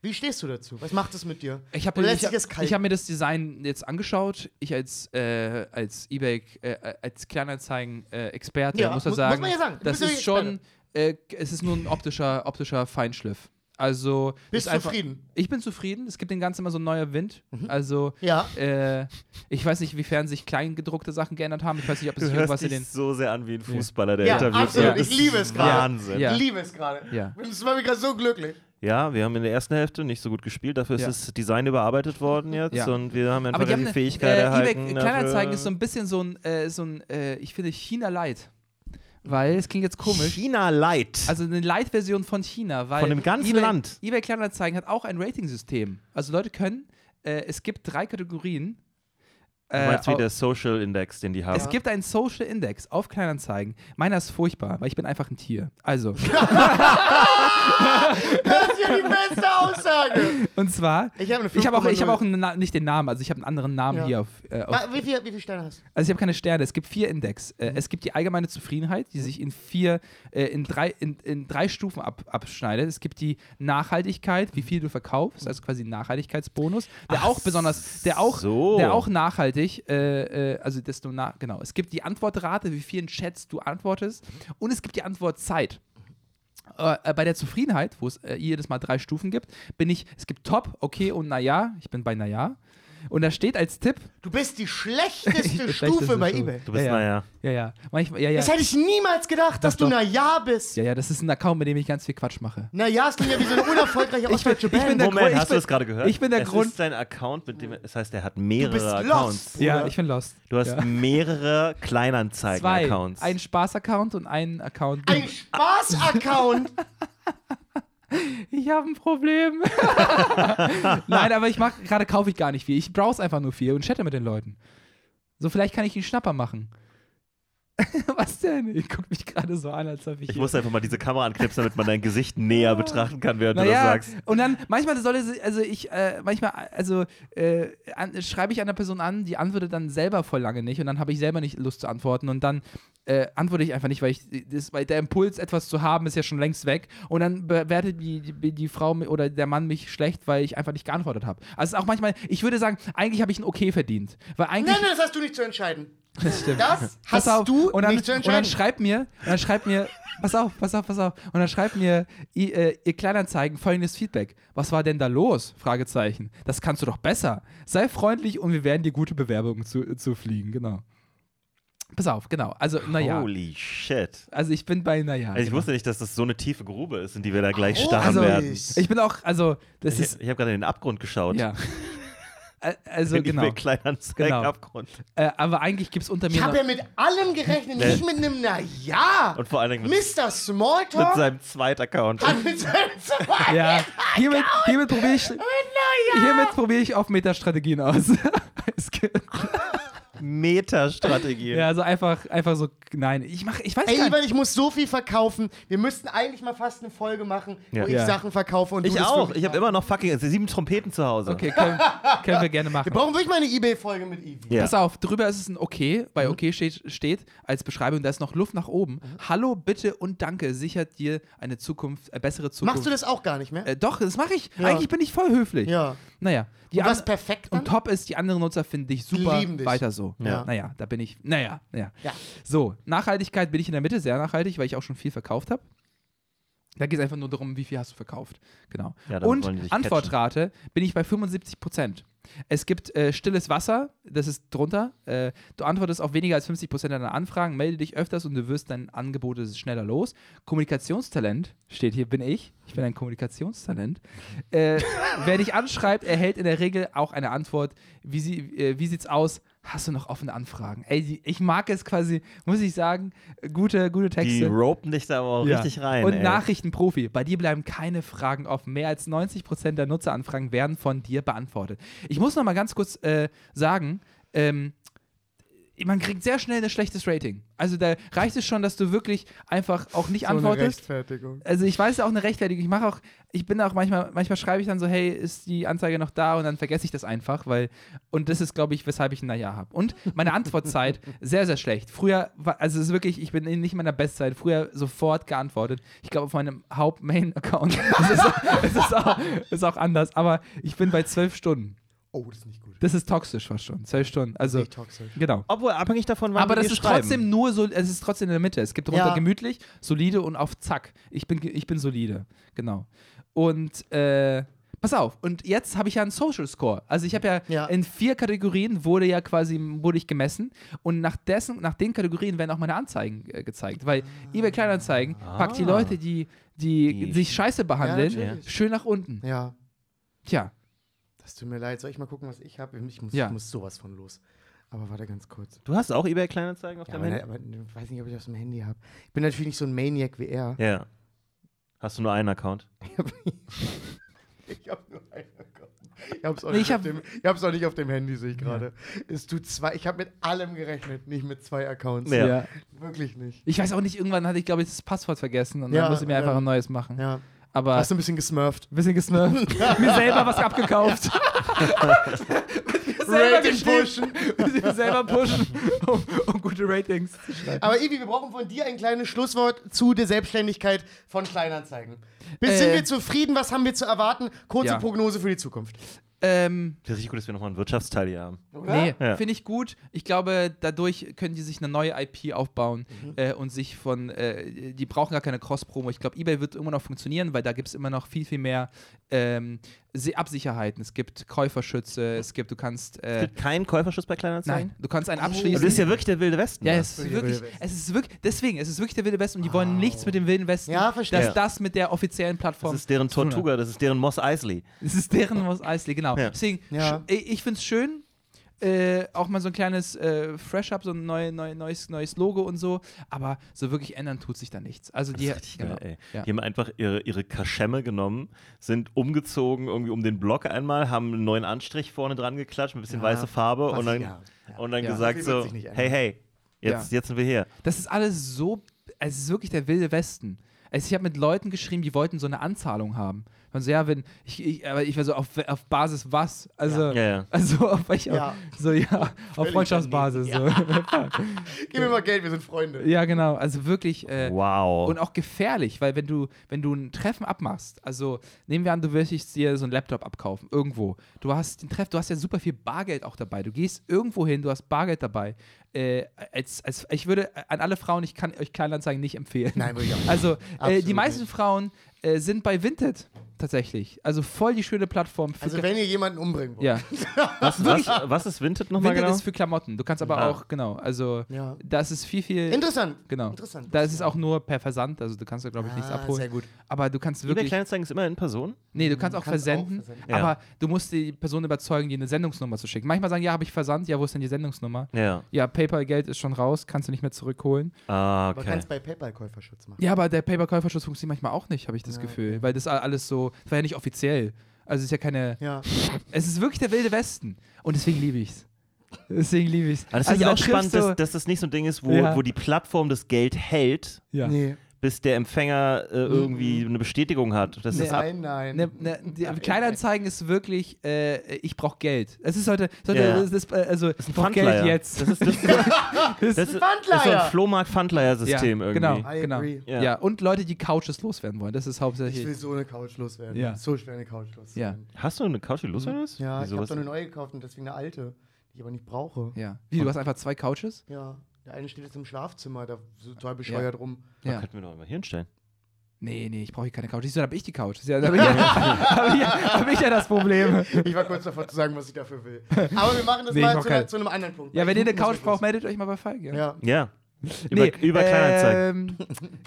Wie stehst du dazu? Was macht es mit dir? Ich habe ich, dich hab- das ich mir das Design jetzt angeschaut. Ich als, äh, als eBay, äh, als Kleinanzeigen-Experte Ja, muss man mu- sagen, muss man ja sagen. Das ja ist schon, äh, es ist nur ein optischer, optischer Feinschliff. Also Bist ist du einfach, zufrieden? Ich bin zufrieden. Es gibt den ganzen immer so ein neuer Wind. Mhm. Also Ja. äh, ich weiß nicht, wiefern sich kleingedruckte Sachen geändert haben. Ich weiß nicht, ob es Du irgendwas in den so sehr an wie ein Fußballer, der Ja, interviewt absolut. wird. Ich Das liebe es gerade. Wahnsinn. Ja. Ich liebe es gerade. Ja. Das war mir gerade so glücklich. Ja, wir haben in der ersten Hälfte nicht so gut gespielt. Dafür ist Ja. das Design überarbeitet worden jetzt Ja. und wir haben einfach Aber die haben die eine, Fähigkeit äh, erhalten. eBay Kleinanzeigen ist so ein bisschen so ein, äh, so ein äh, ich finde China Light. Weil es klingt jetzt komisch. China Light. Also eine Light-Version von China, weil Von dem ganzen eBay, Land. eBay Kleinanzeigen hat auch ein Rating-System. Also Leute können, äh, es gibt drei Kategorien. Du Äh, meinst wie der Social Index, den die haben. es gibt einen Social Index auf Kleinanzeigen. Meiner ist furchtbar, weil ich bin einfach ein Tier. Also, Das ist ja die beste Aussage. und zwar, Ich habe eine ich habe auch, ich 5,0. hab auch einen, Na- nicht den Namen, also ich habe einen anderen Namen Ja. hier auf, äh, auf Wa- Wie viele wie viel Sterne hast du? Also ich habe keine Sterne. Es gibt vier Index. Mhm. Äh, es gibt die allgemeine Zufriedenheit, die sich in vier, äh, in drei, in, in drei Stufen ab, abschneidet. Es gibt die Nachhaltigkeit, wie viel du verkaufst, also quasi ein Nachhaltigkeitsbonus, der auch besonders, der auch, so. der auch nachhaltig, äh, äh, also desto na, genau. Es gibt die Antwortrate, wie vielen Chats du antwortest, und es gibt die Antwortzeit. Äh, äh, bei der Zufriedenheit, wo es äh, jedes Mal drei Stufen gibt, bin ich, es gibt Top, okay und Naja. Ich bin bei Naja. Und da steht als Tipp, Du bist die schlechteste Stufe schlechteste bei Stufe. eBay. du bist, ja, ja. naja. ja, ja, manchmal, ja, ja. Das hätte ich niemals gedacht, dass Doch, du doch. na ja bist. Ja, ja, das ist ein Account, mit dem ich ganz viel Quatsch mache. Na ja, es klingt ja wie so eine unerfolgreiche Ich bin- ostdeutsche ich bin Band. der Moment, Grund- ich hast du bin- das gerade gehört? ich bin der es Grund- ist dein Account, mit dem, das heißt, er hat mehrere bist lost. Accounts. Bruder. Ja, ich bin lost. Du hast ja. mehrere zwei. Kleinanzeigen-Accounts. Ein Spaß-Account und ein Account. Ein Spaß-Account. Ich habe ein Problem. Nein, aber ich mach gerade kaufe ich gar nicht viel. Ich browse einfach nur viel und chatte mit den Leuten. So, vielleicht kann ich einen Schnapper machen. Was denn? Ihr guckt mich gerade so an, als ob ich. Ich muss einfach mal diese Kamera anknipsen, damit man dein Gesicht näher betrachten kann, während du das naja, sagst. und dann manchmal soll es, also ich, äh, manchmal, also äh, an, schreibe ich einer Person an, die antwortet dann selber voll lange nicht und dann habe ich selber nicht Lust zu antworten und dann äh, antworte ich einfach nicht, weil ich, das, weil der Impuls, etwas zu haben, ist ja schon längst weg und dann bewertet die, die, die Frau oder der Mann mich schlecht, weil ich einfach nicht geantwortet habe. Also es ist auch manchmal, ich würde sagen, eigentlich habe ich ein Okay verdient, weil eigentlich. Nein, nein, das hast du nicht zu entscheiden. Das stimmt. Das Pass hast auf, du und dann, nicht zu und dann schreibt mir, und dann schreibt mir, pass auf, pass auf, pass auf, und dann schreibt mir ihr, äh, ihr Kleinanzeigen folgendes Feedback. Was war denn da los? Fragezeichen. Das kannst du doch besser. Sei freundlich und wir werden dir gute Bewerbungen zu, zufliegen, genau. Pass auf, genau. Also, naja. Holy shit. Also ich bin bei, naja. Also ich genau. wusste nicht, dass das so eine tiefe Grube ist, in die wir da gleich Oh, starren also, werden. Ich bin auch, also, das Ich, ist, ich habe gerade in den Abgrund geschaut. ja. Also, Den genau. genau. Kleinanzeigen Genau. Abgrund. Äh, aber eigentlich gibt es unter mir Ich habe ja mit allem gerechnet, nicht mit einem na ja. Und vor allen Dingen mit, Mr. mit Smalltalk seinem Zweitaccount. hat mit seinem zweiten ja, hiermit, hiermit probiere ich, na ja. hiermit probiere ich auf Metastrategien aus. Es gibt- Metastrategie. Ja, also einfach, einfach so, nein, ich mach, ich weiß Ey, gar nicht. Ivan, ich muss so viel verkaufen. Wir müssten eigentlich mal fast eine Folge machen, Ja. wo ich Ja. Sachen verkaufe und Ich auch. Ich habe immer noch fucking sieben Trompeten zu Hause. Okay, können, können wir gerne machen. Wir brauchen wirklich mal eine Ebay-Folge mit Ivi. Ja. Pass auf, drüber ist es ein Okay. Bei Okay steht, steht als Beschreibung, da ist noch Luft nach oben. Hallo, bitte und danke sichert dir eine Zukunft, eine bessere Zukunft. Machst du das auch gar nicht mehr? Äh, doch, das mache ich. Ja. Eigentlich bin ich voll höflich. ja. Naja. Die Und was perfekt dann? und top ist, die anderen Nutzer finden dich super. lieben dich. Weiter so. Ja. Naja, da bin ich. Naja, naja. Ja. So, Nachhaltigkeit bin ich in der Mitte, sehr nachhaltig, weil ich auch schon viel verkauft habe. Da geht es einfach nur darum, wie viel hast du verkauft. Genau. Ja, Und Antwortrate bin ich bei 75 Prozent. Es gibt äh, stilles Wasser, das ist drunter. Äh, du antwortest auf weniger als 50 Prozent deiner Anfragen, melde dich öfters und du wirst dein Angebot schneller los. Kommunikationstalent steht hier, bin ich. Ich bin ein Kommunikationstalent. Äh, wer dich anschreibt, erhält in der Regel auch eine Antwort. Wie, sie, äh, wie sieht's aus? Hast du noch offene Anfragen? Ey, ich mag es quasi, muss ich sagen, gute, gute Texte. Die ropen dich da aber auch Ja. richtig rein. Und ey. Nachrichtenprofi. Bei dir bleiben keine Fragen offen. Mehr als 90% der Nutzeranfragen werden von dir beantwortet. Ich muss noch mal ganz kurz äh, sagen, ähm, man kriegt sehr schnell ein schlechtes Rating. Also da reicht es schon, dass du wirklich einfach auch nicht So eine antwortest. Rechtfertigung. Also ich weiß auch eine Rechtfertigung. Ich mache auch, ich bin auch manchmal, manchmal schreibe ich dann so, hey, ist die Anzeige noch da? Und dann vergesse ich das einfach, weil, und das ist, glaube ich, weshalb ich ein Naja habe. Und meine Antwortzeit, sehr, sehr schlecht. Früher, war, also es ist wirklich, ich bin nicht in meiner Bestzeit, früher sofort geantwortet. Ich glaube, auf meinem Haupt-Main-Account es ist, es ist, auch, ist auch anders, aber ich bin bei zwölf Stunden. Oh, das ist nicht gut. Das ist toxisch fast schon, zwölf Stunden. Also, nicht toxisch. genau. Obwohl, abhängig davon, wann Aber das ist schreiben. trotzdem nur so, es ist trotzdem in der Mitte. Es gibt runter Ja. gemütlich, solide und auf Zack. Ich bin, ich bin solide. Genau. Und äh, pass auf, und jetzt habe ich ja einen Social Score. Also ich habe ja, Ja. in vier Kategorien wurde ja quasi, wurde ich gemessen und nach dessen, nach den Kategorien werden auch meine Anzeigen äh, gezeigt. Weil eBay Kleinanzeigen packt die Leute, die, die, Die- sich scheiße behandeln, natürlich. schön nach unten. Ja, Tja. Das tut mir leid. Soll ich mal gucken, was ich habe? Ich muss, Ja. ich muss sowas von los. Aber warte ganz kurz. Du hast auch eBay Kleinanzeigen auf Ja, deinem aber, Handy? aber ich weiß nicht, ob ich das auf dem Handy habe. Ich bin natürlich nicht so ein Maniac wie er. Ja. Hast du nur einen Account? Ich habe nur einen Account. Ich hab's auch, Nee, nicht, ich auf hab- auch nicht auf dem Handy, sehe ich gerade. Es tut zwei. Ich habe mit allem gerechnet, nicht mit zwei Accounts. Ja. Wirklich nicht. Ich weiß auch nicht, irgendwann hatte ich, glaube ich, das Passwort vergessen und Ja, dann musste ich mir einfach ja. ein neues machen. Ja. Aber Hast du ein bisschen gesmurft? Ein bisschen gesmurft. mir selber was abgekauft. selber Rating pushen. mir selber pushen, um, um gute Ratings zu schreiben. Aber Ivi, wir brauchen von dir ein kleines Schlusswort zu der Selbstständigkeit von Kleinanzeigen. Bis Äh. sind wir zufrieden? Was haben wir zu erwarten? Kurze Ja. Prognose für die Zukunft. Ähm, Das ist richtig gut, dass wir nochmal einen Wirtschaftsteil hier haben. nee, Ja. finde ich gut. Ich glaube, dadurch können die sich eine neue IP aufbauen äh, und sich von, äh, die brauchen gar keine Cross-Promo. Ich glaube, eBay wird immer noch funktionieren, weil da gibt es immer noch viel, viel mehr ähm, Absicherheiten. Es gibt Käuferschütze, es gibt, du kannst, Es äh, gibt keinen Käuferschutz bei Kleinanzeigen? nein, du kannst einen Oh. abschließen. Das ist ja wirklich der wilde Westen. Ja, es ist wirklich, Westen. es ist wirklich, deswegen, es ist wirklich der Wilde Westen und die wollen nichts mit dem Wilden Westen, Ja, verstehe. dass das mit der offiziellen Plattform das ist deren. Tortuga, das ist deren Moss Eisley. Es ist deren Mos Eisley, genau. Ja. Deswegen, Ja. ich, ich finde es schön, äh, auch mal so ein kleines äh, Fresh-Up, so ein neu, neu, neues, neues Logo und so, aber so wirklich ändern tut sich da nichts. Also die, richtig genau. geil. Ja. Die haben einfach ihre, ihre Kaschemme genommen, sind umgezogen irgendwie um den Block einmal, haben einen neuen Anstrich vorne dran geklatscht mit ein bisschen Ja, weiße Farbe und dann, ja, ja. Und dann Ja. gesagt So hey, hey, jetzt, jetzt sind wir hier. Das ist alles so, es ist wirklich der Wilde Westen. Also ich habe mit Leuten geschrieben, die wollten so eine Anzahlung haben. Und so, ja, wenn, ich, ich, aber ich war so, auf, auf Basis was? Also, Ja, ja. also auf welcher, Ja. so, ja, auf Freundschaftsbasis. So. Gib mir mal Geld, wir sind Freunde. ja, genau, also wirklich, äh, Wow. Und auch gefährlich, weil wenn du, wenn du ein Treffen abmachst, also nehmen wir an, du würdest dir so einen Laptop abkaufen, irgendwo. Du hast den Treff, du hast ja super viel Bargeld auch dabei. Du gehst irgendwo hin, du hast Bargeld dabei. Äh, als, als, ich würde an alle Frauen, ich kann euch Kleinanzeigen nicht empfehlen. Nein, würde ich auch nicht. Also äh, die meisten nicht. Frauen äh, sind bei Vinted tatsächlich. Also voll die schöne Plattform. Für Also wenn ihr jemanden umbringen wollt. ja, was, was, was ist Vinted nochmal Vinted genau? ist für Klamotten. Du kannst aber Ah. auch, genau, also Ja. das ist viel, viel. Interessant. Genau. Interessant. Da ist es auch nur per Versand, also du kannst da, glaube ich, nichts Ah, abholen. Sehr gut. Aber du kannst eBay wirklich. Kleinanzeigen ist immer in Person? Nee, du kannst auch, kannst auch versenden, versenden. Ja. aber du musst die Person überzeugen, dir eine Sendungsnummer zu schicken. Manchmal sagen, ja, habe ich versandt, ja, wo ist denn die Sendungsnummer? Ja. Ja, PayPal-Geld ist schon raus, kannst du nicht mehr zurückholen. Ah, Aber okay. kannst bei PayPal Käuferschutz machen. Ja, aber der PayPal-Käuferschutz funktioniert manchmal auch nicht, habe ich das Ja, Gefühl, weil das alles so, das war ja nicht offiziell. Also es ist ja keine, Ja. es ist wirklich der wilde Westen und deswegen liebe ich es. Deswegen liebe ich es. Aber das finde ich auch spannend, dass, dass das nicht so ein Ding ist, wo, Ja. wo die Plattform das Geld hält, ja. Nee. Bis der Empfänger äh, irgendwie eine Bestätigung hat. Das ist ab Nein, nein. Ne, ne, die Kleinanzeigen ist wirklich, äh, ich brauche Geld. Es ist heute, ist heute Ja. das ist, äh, also ich brauche Pfandleiher. Geld jetzt. Das ist, das, ist- das, ist, das ist so ein Flohmarkt-Pfandleiher-System Ja, irgendwie. genau. I genau. agree. Ja. Ja. und Leute, die Couches loswerden wollen. Das ist Ich hauptsächlich. will so eine Couch loswerden. Ja. So schwer eine Couch loswerden. Hast du eine Couch, die loswerden ist? Ja, Wieso, ich habe so eine neue gekauft und deswegen eine alte, die ich aber nicht brauche. Ja. Wie, du hast einfach zwei Couches? Ja. Der eine steht jetzt im Schlafzimmer, da so total bescheuert rum. Da Ja. könnten wir doch mal hier hinstellen. Nee, nee, ich brauche hier keine Couch. Siehst du, da habe ich die Couch. Das ist Ja, da habe ich, ja, hab ich, ja, hab ich ja das Problem. Ich war kurz davor zu sagen, was ich dafür will. Aber wir machen das Nee, mal zu, zu einem anderen Punkt. Ja, wenn ihr eine Couch braucht, meldet euch mal bei Falk. Ja. Ja. Ja, Über, über Kleinanzeigen. Ähm,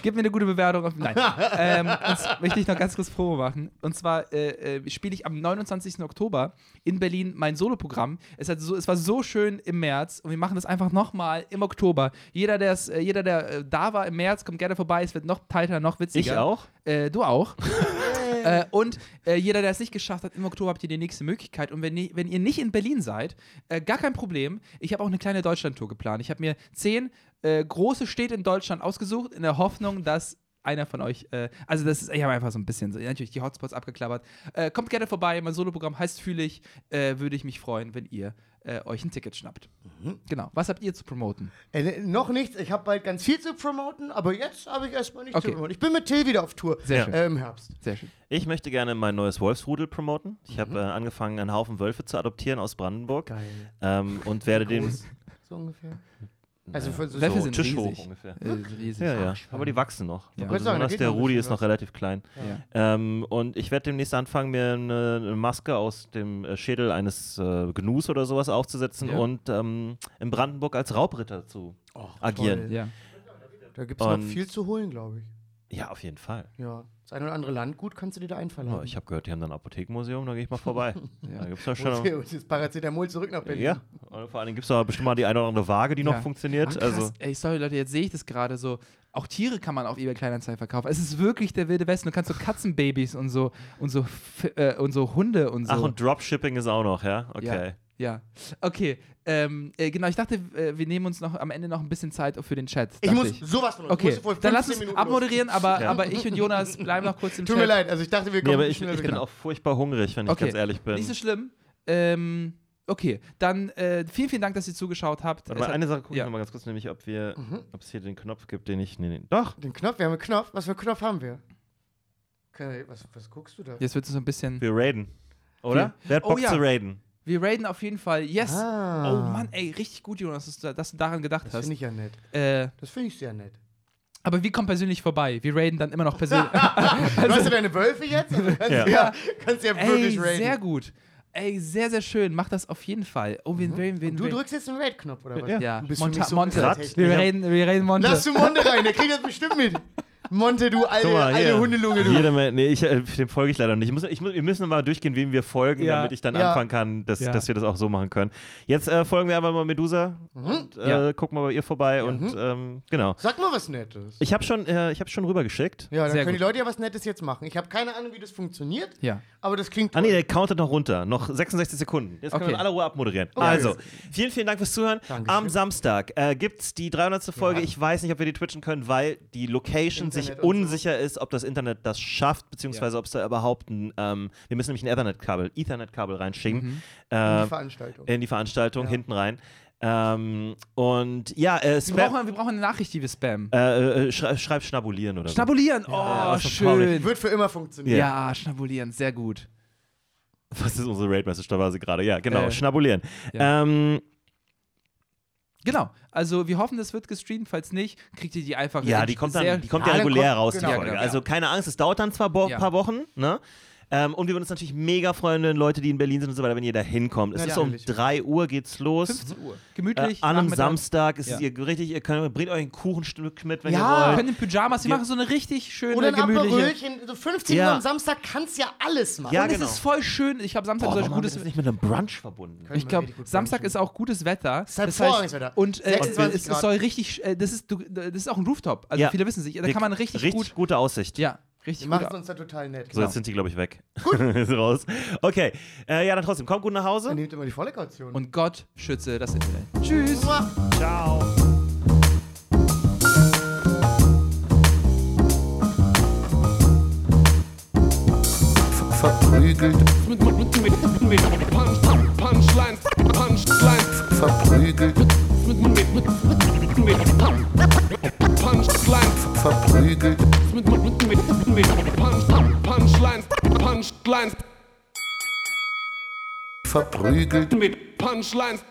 gib mir eine gute Bewertung. Auf, nein. ähm, und möchte ich noch ganz kurz Promo machen. Und zwar äh, äh, spiele ich am 29. Oktober in Berlin mein Soloprogramm. Es, hat so, es war so schön im März und wir machen das einfach nochmal im Oktober. Jeder, der's, äh, jeder der äh, da war im März, kommt gerne vorbei. Es wird noch tighter, noch witziger. Ich auch? Äh, du auch. und jeder, der es nicht geschafft hat, im Oktober habt ihr die nächste Möglichkeit. Und wenn, ni- wenn ihr nicht in Berlin seid, gar kein Problem. Ich habe auch eine kleine Deutschlandtour geplant. Ich habe mir zehn äh, große Städte in Deutschland ausgesucht, in der Hoffnung, dass einer von euch, äh, also das ist, ich habe einfach so ein bisschen, so, natürlich die Hotspots abgeklappert. Äh, kommt gerne vorbei, mein Soloprogramm heißt Fühlig. Äh, Würde ich mich freuen, wenn ihr äh, euch ein Ticket schnappt. Genau. Was habt ihr zu promoten? Äh, ne, noch nichts, ich habe bald ganz viel zu promoten, aber jetzt habe ich erstmal nichts Okay. zu promoten. Ich bin mit Till wieder auf Tour Sehr schön. äh, im Herbst. Sehr schön. Ich möchte gerne mein neues Wolfsrudel promoten. Ich habe äh, angefangen, einen Haufen Wölfe zu adoptieren aus Brandenburg. Geil. Ähm, und werde den. So ungefähr. Also für so, so sind tischhoch riesig. ungefähr. Äh, riesig. Ja, ja. Aber die wachsen noch. Ja. Also sagen, der Rudi ist noch relativ klein. Ja. Ähm, und ich werde demnächst anfangen, mir eine, eine Maske aus dem äh, Schädel eines äh, Gnus oder sowas aufzusetzen Ja. und ähm, in Brandenburg als Raubritter zu agieren. toll. Ja. Da gibt es noch viel zu holen, glaube ich. Ja, auf jeden Fall. Ja. Das eine oder andere Landgut kannst du dir da einfallen Ja, ich habe gehört, die haben da ein Apothekenmuseum, da gehe ich mal vorbei. Da gibt's ja schon. Und das Paracetamol zurück nach Berlin. Ja, und vor allen Dingen gibt es da bestimmt mal die eine oder andere Waage, die Ja. noch funktioniert. Krass. also, Ey, sorry Leute, jetzt sehe ich das gerade so. Auch Tiere kann man auf eBay Kleinanzeigen verkaufen. Es ist wirklich der wilde Westen. Du kannst so Katzenbabys und so und so äh, und so Hunde und so. ach, und Dropshipping ist auch noch, ja? Okay. Ja. Ja. Okay. Ähm, äh, genau, ich dachte, äh, wir nehmen uns noch am Ende noch ein bisschen Zeit für den Chat. Ich muss sowas von uns. Okay, dann lass 15 uns Minuten abmoderieren, aber, Ja. aber ich und Jonas bleiben noch kurz im. Tut Chat. mir leid, also ich dachte, wir Nee, kommen aber ich, ich bin wieder. auch furchtbar hungrig, wenn ich Okay. ganz ehrlich bin. Nicht so schlimm. Ähm, okay, dann äh, vielen, vielen Dank, dass ihr zugeschaut habt. Warte mal, hat- eine Sache gucke ja. ich nochmal ganz kurz, nämlich ob wir, Mhm. ob es hier den Knopf gibt, den ich. Nee, nee. Doch! Den Knopf, wir haben einen Knopf. Was für einen Knopf haben wir? Okay, was, was guckst du da? Jetzt wird es so ein bisschen. Wir raiden. Oder? Wer hat Oh Bock ja. zu raiden? Wir raiden auf jeden Fall. Yes. Ah. Oh Mann, ey, richtig gut, Jonas, dass du, dass du daran gedacht Das hast. finde ich ja nett. Äh, Das finde ich sehr nett. aber wir kommen persönlich vorbei. Wir raiden dann immer noch persönlich. Hast du deine Wölfe jetzt? Also kannst, Ja. ja. Ja, kannst ja ey, wirklich raiden. sehr gut. Ey, sehr, sehr schön. Mach das auf jeden Fall. Oh, wen, wen, wen, Und du wen. drückst jetzt den Raid-Knopf, oder was? Ja, Du bist für Monte. mich so Monte. Wir, reden, wir reden Monte. Lass du Monte rein, der kriegt das bestimmt mit. Monte, du alte, mal, alte. Hundelunge, du. Jeder, mal- nee, ich, äh, dem folge ich leider nicht. Ich muss, ich muss, wir müssen mal durchgehen, wem wir folgen, Ja. damit ich dann Ja. anfangen kann, dass, Ja. dass wir das auch so machen können. Jetzt äh, folgen wir einfach mal Medusa und äh, Ja. gucken mal bei ihr vorbei und ähm, genau. Sag mal was Nettes. Ich habe schon, äh, ich habe schon rübergeschickt. Ja, dann Sehr können die gut. Leute ja was Nettes jetzt machen. Ich habe keine Ahnung, wie das funktioniert, Ja. aber das klingt Ah nee, der countet noch runter. Noch 66 Sekunden. Jetzt können Okay. wir in aller Ruhe abmoderieren. Okay. Also, vielen, vielen Dank fürs Zuhören. Dankeschön. Am Samstag äh, gibt es die 300. Folge. Ich weiß nicht, ob wir die twitchen können, weil die Location sich und so. unsicher ist, ob das Internet das schafft, beziehungsweise ob es da überhaupt ein, ähm, wir müssen nämlich ein Ethernet-Kabel, Ethernet-Kabel reinschicken in äh, die Veranstaltung. in die Veranstaltung Ja. hinten rein. Ähm, und ja, äh, Wir Spam, brauchen, wir brauchen eine Nachricht, die wir spammen. äh, äh, schrei schreib schnabulieren oder Schnabulieren. Oh, das ist traurig. schön. Wird für immer funktionieren. Ja, schnabulieren. Sehr gut. so. Was ist unsere Raid-Message? Da war sie gerade. Ja, genau, Äh, schnabulieren. ja. Ähm, Genau. Also wir hoffen, das wird gestreamt. Falls nicht, kriegt ihr die einfach. Ja, die kommt dann, die kommt Ja, regulär raus, die Folge. genau, also ja. keine Angst, es dauert dann zwar ein Ja. paar Wochen, ne? Ähm, und wir würden uns natürlich mega freuen, wenn Leute, die in Berlin sind und so weiter, wenn ihr da hinkommt. Es ist um Natürlich. 3 Uhr geht's los. 15 Uhr. Äh, Gemütlich. an einem. Samstag ist Ja. es ihr richtig, ihr könnt, bringt euch ein Kuchenstück mit, wenn Ja. ihr wollt. können in Pyjamas, wir machen so eine richtig schöne, Oder ein gemütliche. So 15 Ja. Uhr am Samstag kannst ja alles machen. Ja, und genau. es ist voll schön. Ich habe Samstag Boah, solch gutes das nicht mit einem Brunch verbunden? Können Ich glaube, Samstag ist auch gutes Wetter. ist halt Das heißt- Wetter. Und äh, 26 es, es soll richtig, äh, das ist, du, das ist auch ein Rooftop. Also Ja. viele wissen es nicht. Da kann man richtig, richtig gut. gute Aussicht. Ja, richtig Wir gut. machen es uns da total nett. So, jetzt sind die, glaube ich, weg. Gut. ist raus. Okay. Äh, ja, dann trotzdem, kommt gut nach Hause. Dann nehmt immer die volle Kaution. Und Gott schütze das Internet. Tschüss. Mua. Ciao. verprügelt, Mit, mit, mit, mit, mit Punch, Punchlines, Punchlines, verprügelt, mit, mit, mit, mit, mit Punchlines, verprügelt, mit, mit, mit, mit, mit Punch, Punchlines, Punchlines, verprügelt. mit Punchlines.